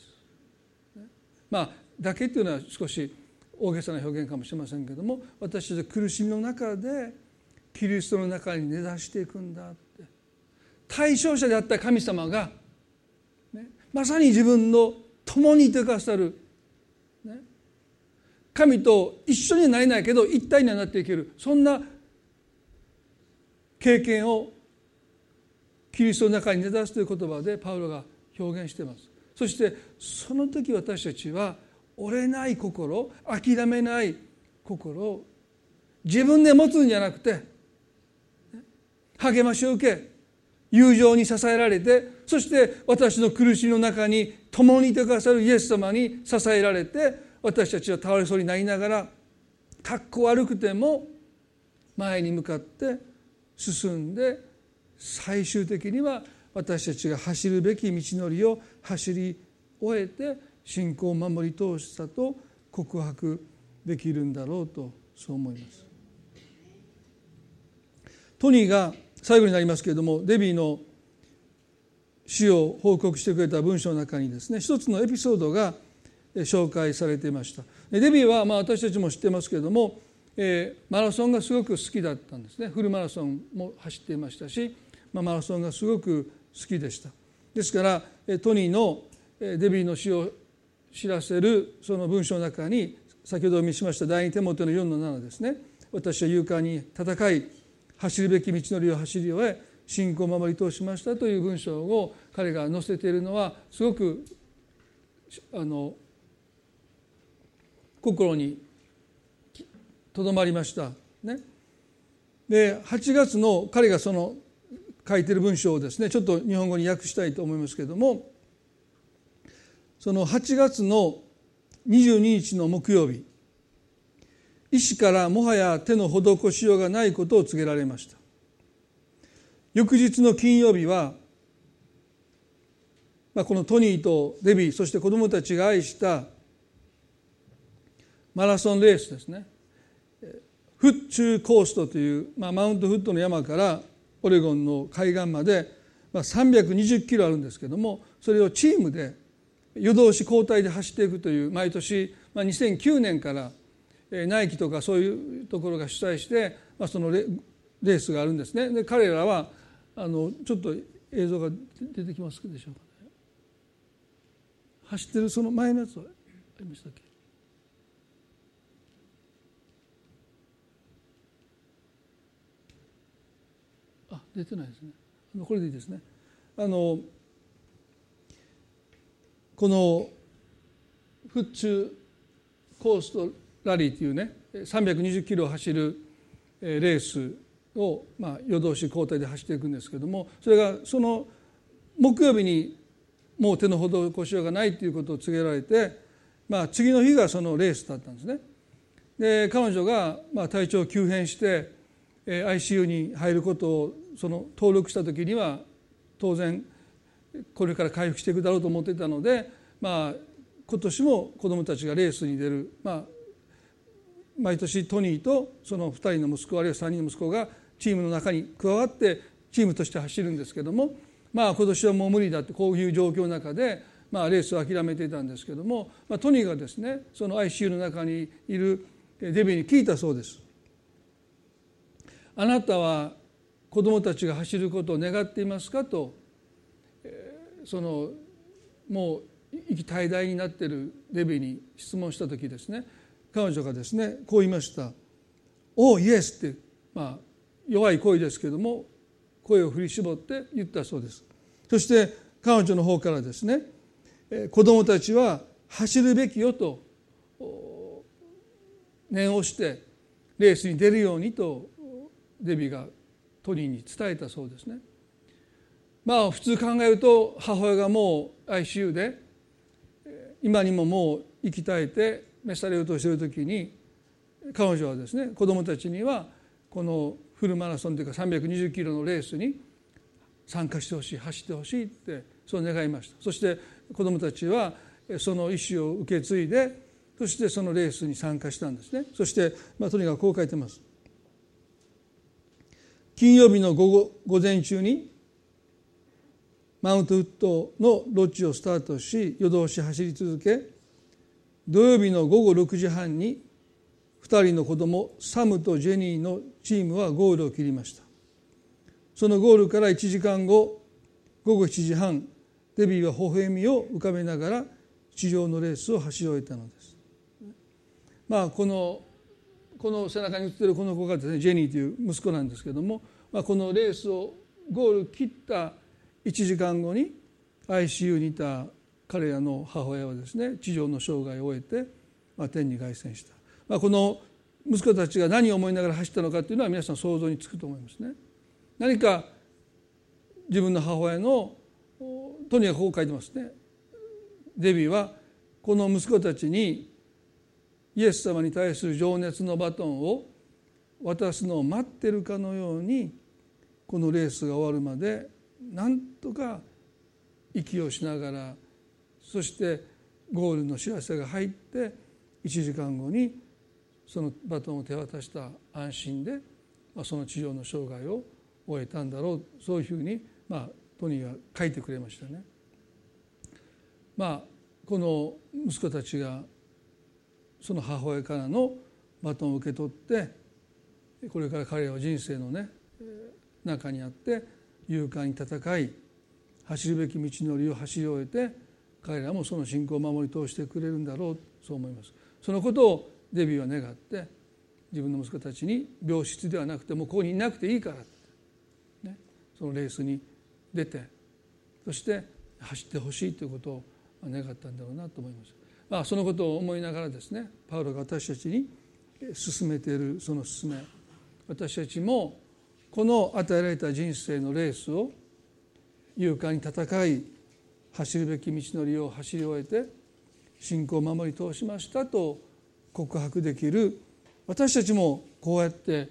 まあだけっていうのは少し大げさな表現かもしれませんけども私たちは苦しみの中でキリストの中に根ざしていくんだって対象者であった神様が、まさに自分の共にいてくださる、ね、神と一緒にはなれないけど一体にはなっていける。そんな経験をキリストの中に根ざすという言葉でパウロが表現しています。そしてその時私たちは折れない心諦めない心を自分で持つんじゃなくて励ましを受け友情に支えられてそして私の苦しみの中に共にいてくださるイエス様に支えられて私たちは倒れそうになりながらかっこ悪くても前に向かって進んで最終的には私たちが走るべき道のりを走り終えて信仰を守り通したと告白できるんだろうとそう思います。トニーが最後になりますけれどもデビーの死を報告してくれた文章の中にですね一つのエピソードが紹介されていました。デビーはまあ私たちも知ってますけれども、えー、マラソンがすごく好きだったんですね。フルマラソンも走っていましたし、まあ、マラソンがすごく好きでした。ですからトニーのデビーの死を知らせるその文章の中に先ほどお見せしました第二手元の4の7ですね。私は勇敢に戦い走るべき道のりを走り終え信仰を守り通しましたという文章を彼が載せているのはすごくあの心にとどまりました。ね、で8月の彼がその書いてる文章をですねちょっと日本語に訳したいと思いますけれどもその8月の22日の木曜日医師からもはや手の施しようがないことを告げられました翌日の金曜日は、まあ、このトニーとデビーそして子どもたちが愛したマラソンレースですね。フッチューコーストという、まあ、マウントフットの山からオレゴンの海岸まで、まあ、320キロあるんですけどもそれをチームで夜通し交代で走っていくという毎年、まあ、2009年からナイキとかそういうところが主催して、まあ、そのレースがあるんですね。で彼らはあのちょっと映像が出てきますでしょうかね。走ってるその前のやつはありましたっけ？あ出てないですね。あのこれでいいですね。あのこのフッチュコースとラリーというね320キロ走るレースを、まあ、夜通し交代で走っていくんですけどもそれがその木曜日にもう手の施しようがないということを告げられて、まあ、次の日がそのレースだったんですね。で彼女がまあ体調急変して ICU に入ることをその登録した時には当然これから回復していくだろうと思っていたので、まあ、今年も子どもたちがレースに出る、まあ、毎年トニーとその2人の息子あるいは3人の息子がチームの中に加わってチームとして走るんですけどもまあ今年はもう無理だってこういう状況の中でまあ、レースを諦めていたんですけども、まあ、トニーがですねその ICU の中にいるデビーに聞いたそうです。あなたは子どもたちが走ることを願っていますかとそのもう息怠大になっているデビーに質問した時ですね彼女がですねこう言いました「おおイエス」ってまあ弱い声ですけども声を振り絞って言ったそうですそして彼女の方からですね子どもたちは走るべきよと念をしてレースに出るようにとデビがトニーに伝えたそうですね。まあ普通考えると母親がもう ICU で今にももう息絶えて召されようとしている時に彼女はですね子どもたちにはこのフルマラソンというか320キロのレースに参加してほしい走ってほしいってそう願いました。そして子どもたちはその意思を受け継いでそしてそのレースに参加したんですね。そして、まあ、とにかくこう書いてます。金曜日の午後午前中にマウントウッドのロッジをスタートし夜通し走り続け土曜日の午後6時半に2人の子供サムとジェニーのチームはゴールを切りました。そのゴールから1時間後午後7時半デビーは微笑みを浮かべながら地上のレースを走り終えたのです。まあこのこの背中に写ってるこの子がですねジェニーという息子なんですけども、まあ、このレースをゴール切った1時間後に ICU にいた彼らの母親はですね地上の生涯を終えて、まあ、天に凱旋した、まあ、この息子たちが何を思いながら走ったのかっていうのは皆さん想像につくと思いますね。何か自分の母親のとにかくこう書いてますね。デビーはこの息子たちにイエス様に対する情熱のバトンを渡すのを待ってるかのようにこのレースが終わるまでなんとか息をしながらそしてゴールの知らせが入って1時間後にそのバトンを手渡した安心でその地上の生涯を終えたんだろう。そういうふうに、まあ、トニーが書いてくれましたね。まあこの息子たちがその母親からのバトンを受け取ってこれから彼らは人生のね中にあって勇敢に戦い走るべき道のりを走り終えて彼らもその信仰を守り通してくれるんだろう。そう思います。そのことをデビューは願って自分の息子たちに病室ではなくてもうここにいなくていいからね、そのレースに出てそして走ってほしいということを願ったんだろうなと思います。まあ、そのことを思いながらですねパウロが私たちに進めているその進め私たちもこの与えられた人生のレースを勇敢に戦い走るべき道のりを走り終えて信仰を守り通しましたと告白できる。私たちもこうやって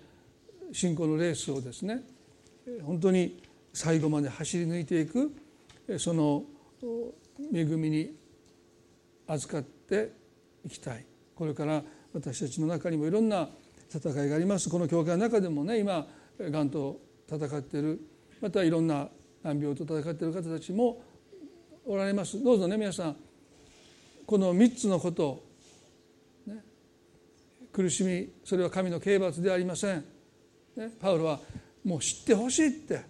信仰のレースをですね本当に最後まで走り抜いていく。その恵みに預かっていきたい。これから私たちの中にもいろんな戦いがあります。この教会の中でもね今がんと戦っている。またいろんな難病と戦っている方たちもおられます。どうぞね皆さん。この3つのこと、苦しみそれは神の刑罰ではありません、ね、パウロはもう知ってほしいって、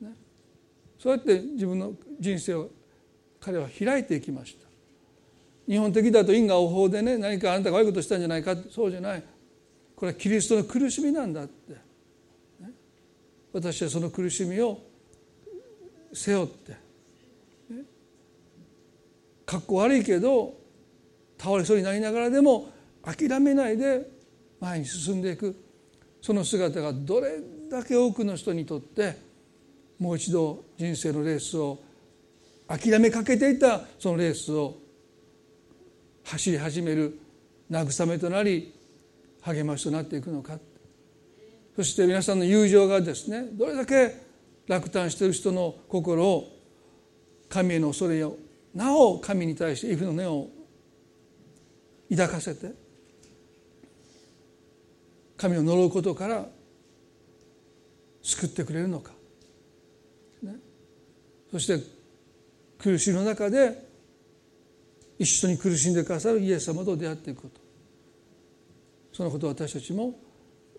ね、そうやって自分の人生を彼は開いていきました。日本的だと因果応報でね何かあなたが悪いことしたんじゃないかそうじゃない。これはキリストの苦しみなんだって、ね、私はその苦しみを背負って、ね、かっこ悪いけど倒れそうになりながらでも諦めないで前に進んでいく。その姿がどれだけ多くの人にとってもう一度人生のレースを諦めかけていたそのレースを走り始める慰めとなり励ましとなっていくのか。そして皆さんの友情がですねどれだけ落胆している人の心を神への恐れをなお神に対して畏怖の念を抱かせて神を呪うことから救ってくれるのか、ね、そして苦しみの中で一緒に苦しんでくださるイエス様と出会っていくこと。そのことを私たちも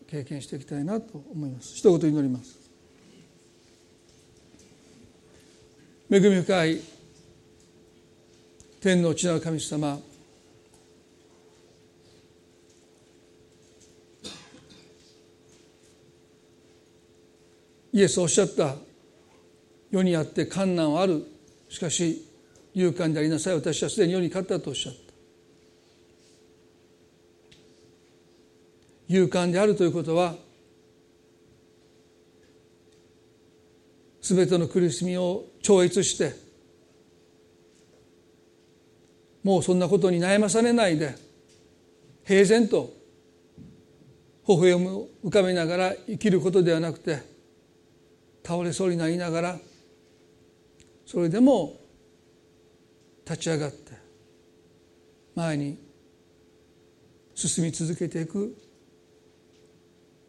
経験していきたいなと思います。一言祈ります。恵み深い天の地なる神様イエスおっしゃった。世にあって困難はある。しかし勇敢でありなさい。私はすでに世に勝ったとおっしゃった。勇敢であるということは全ての苦しみを超越してもうそんなことに悩まされないで平然と微笑む浮かべながら生きることではなくて倒れそうになりながらそれでも立ち上がって前に進み続けていく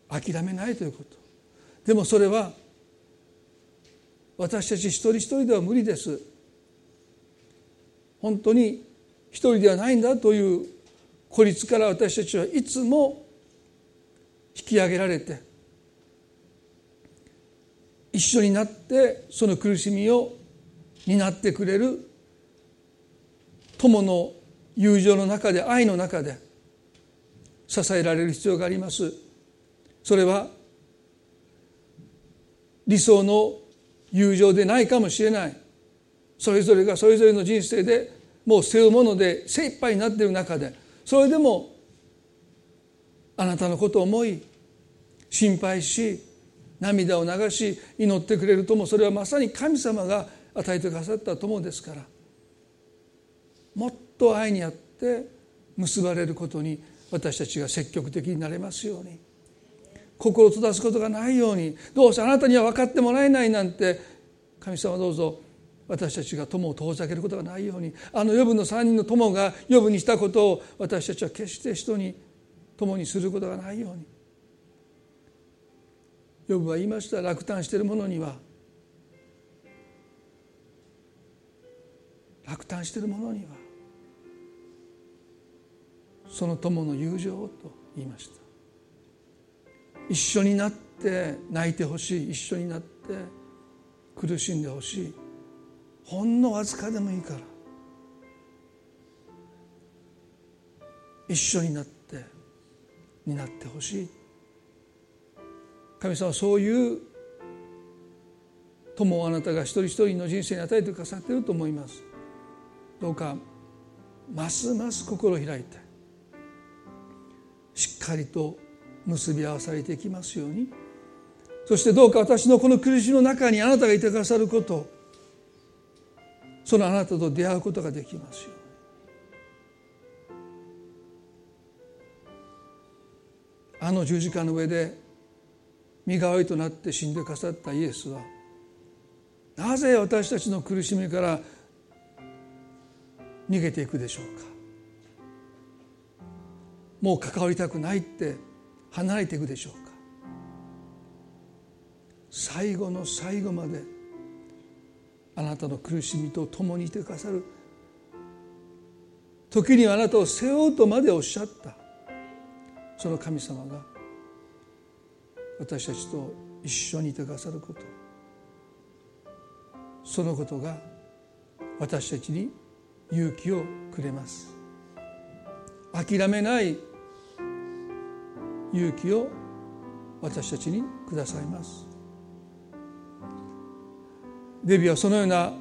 諦めないということ。でもそれは私たち一人一人では無理です。本当に一人ではないんだという孤立から私たちはいつも引き上げられて一緒になってその苦しみを担ってくれる友の友情の中で愛の中で支えられる必要があります。それは理想の友情でないかもしれない。それぞれがそれぞれの人生でもう背負うもので精一杯になっている中でそれでもあなたのことを思い心配し涙を流し祈ってくれる友それはまさに神様が与えてくださった友ですから。もっと愛にあって結ばれることに私たちが積極的になれますように。心を閉ざすことがないように。どうせあなたには分かってもらえないなんて神様どうぞ私たちが友を遠ざけることがないように。あの予部の3人の友が予部にしたことを私たちは決して人に共にすることがないように。予部は言いました落胆している者には落胆している者にはその友の友情と言いました。一緒になって泣いてほしい一緒になって苦しんでほしいほんのわずかでもいいから一緒になってになってほしい。神様はそういう友をあなたが一人一人の人生に与えてくださっていると思います。どうかますます心を開いてしっかりと結び合わされていきますように。そしてどうか私のこの苦しみの中にあなたがいてくださることそのあなたと出会うことができますように。あの十字架の上で身代わりとなって死んでくださったイエスはなぜ私たちの苦しみから逃げていくでしょうか。もう関わりたくないって離れていくでしょうか。最後の最後まであなたの苦しみと共にいてくださる。時にはあなたを背負うとまでおっしゃった。その神様が私たちと一緒にいてくださること。そのことが私たちに勇気をくれます。諦めない勇気を私たちにくださいます。デビューはそのような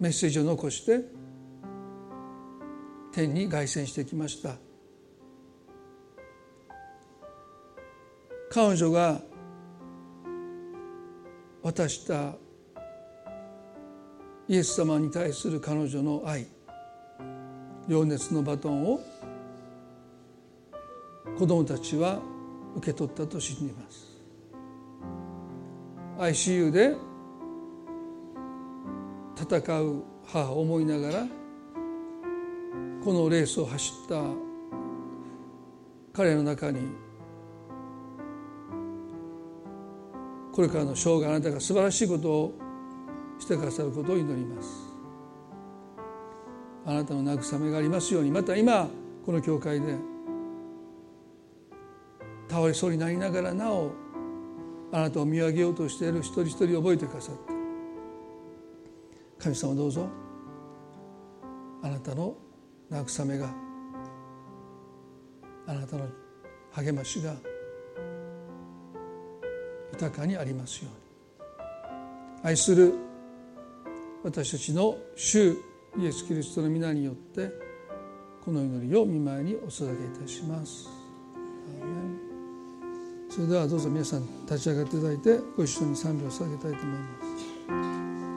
メッセージを残して天に凱旋してきました。彼女が渡したイエス様に対する彼女の愛情熱のバトンを子供たちは受け取ったと信じます。ICU で戦う母を思いながらこのレースを走った彼の中にこれからの生涯あなたが素晴らしいことをしてくださることを祈ります。あなたの慰めがありますようにまた今この教会で倒れそうになりながらなおあなたを見上げようとしている一人一人覚えてくださって。神様どうぞあなたの慰めがあなたの励ましが豊かにありますように愛する私たちの主イエス・キリストの皆によってこの祈りを見舞いにお捧げいたします。それではどうぞ皆さん立ち上がっていただいてご一緒に賛美を捧げたいと思います。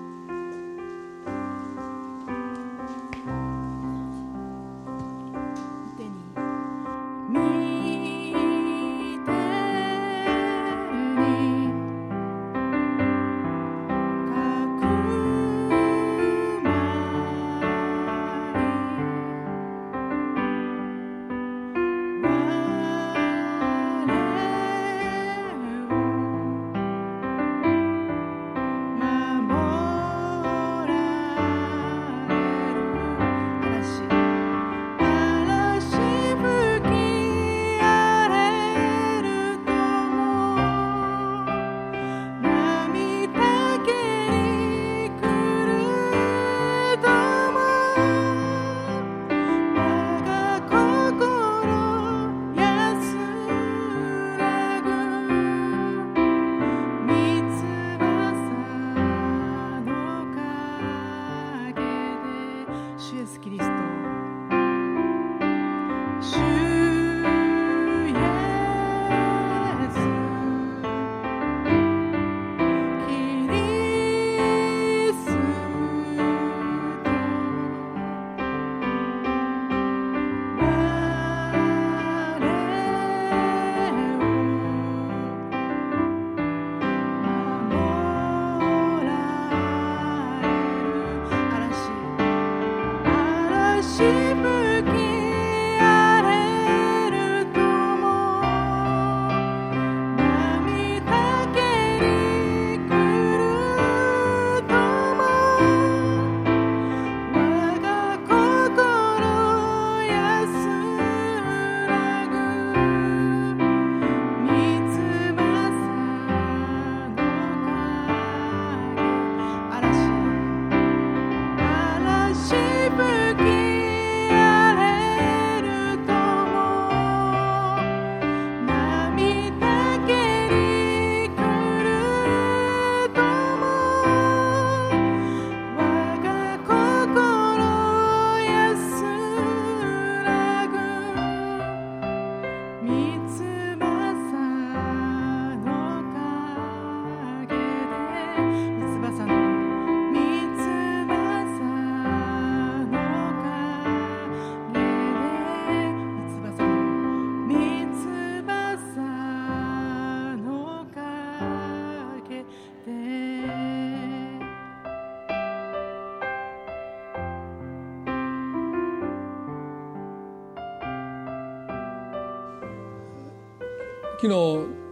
昨日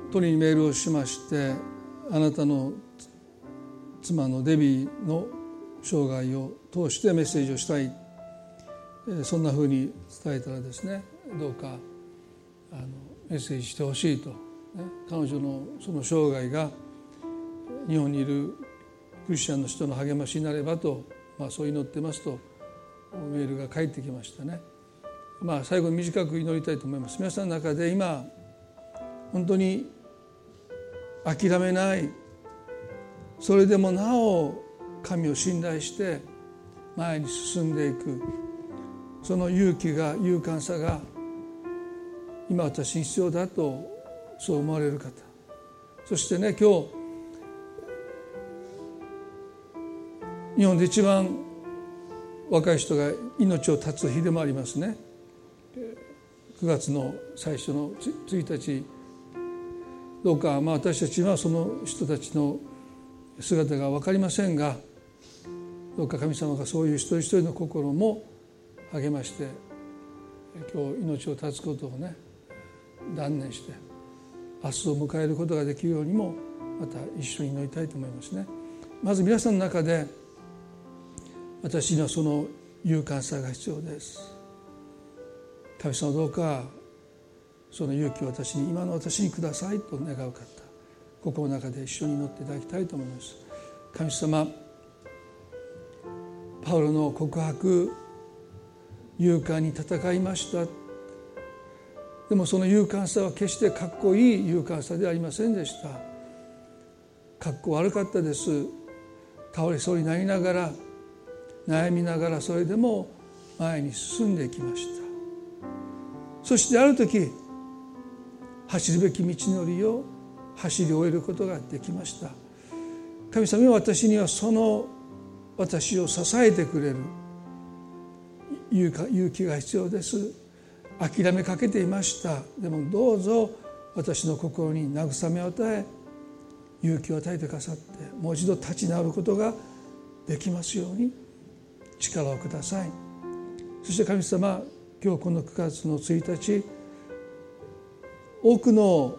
トニーにメールをしましてあなたの妻のデビーの生涯を通してメッセージをしたいそんなふうに伝えたらですねどうかあのメッセージしてほしいと、ね、彼女のその生涯が日本にいるクリスチャンの人の励ましになればと、まあ、そう祈ってますとメールが返ってきましたね。まあ、最後に短く祈りたいと思います。皆さんの中で今本当に諦めない。それでもなお神を信頼して前に進んでいく。その勇気が勇敢さが今私に必要だとそう思われる方。そしてね今日日本で一番若い人が命を絶つ日でもありますね。9月の最初の1日どうか、まあ、私たちはその人たちの姿が分かりませんがどうか神様がそういう一人一人の心も励まして今日命を絶つことをね断念して明日を迎えることができるようにもまた一緒に祈りたいと思いますね。まず皆さんの中で私にはその勇敢さが必要です神様どうかその勇気を私に今の私にくださいと願う方心の中で一緒に祈っていただきたいと思います。神様パウロの告白勇敢に戦いました。でもその勇敢さは決してかっこいい勇敢さではありませんでした。かっこ悪かったです。倒れそうになりながら悩みながらそれでも前に進んでいきました。そしてある時走るべき道のりを走り終えることができました。神様は私にはその私を支えてくれる勇気が必要です。諦めかけていました。でもどうぞ私の心に慰めを与え勇気を与えてくださってもう一度立ち直ることができますように力をください。そして神様今日この9月の1日多くの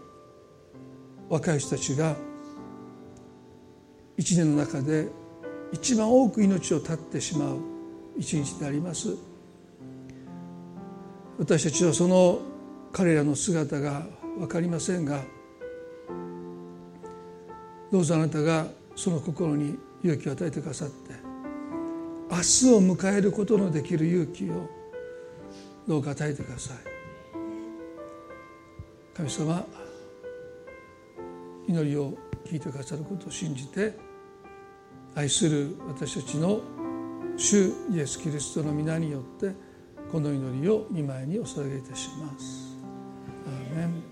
若い人たちが一年の中で一番多く命を絶ってしまう一日であります。私たちはその彼らの姿が分かりませんがどうぞあなたがその心に勇気を与えてくださって明日を迎えることのできる勇気をどうか与えてください。神様祈りを聞いてくださることを信じて愛する私たちの主イエス・キリストの皆によってこの祈りを見舞いにお捧げいたします。アーメン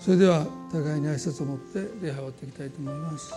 それでは互いに挨拶を持って礼拝を終わっていきたいと思います。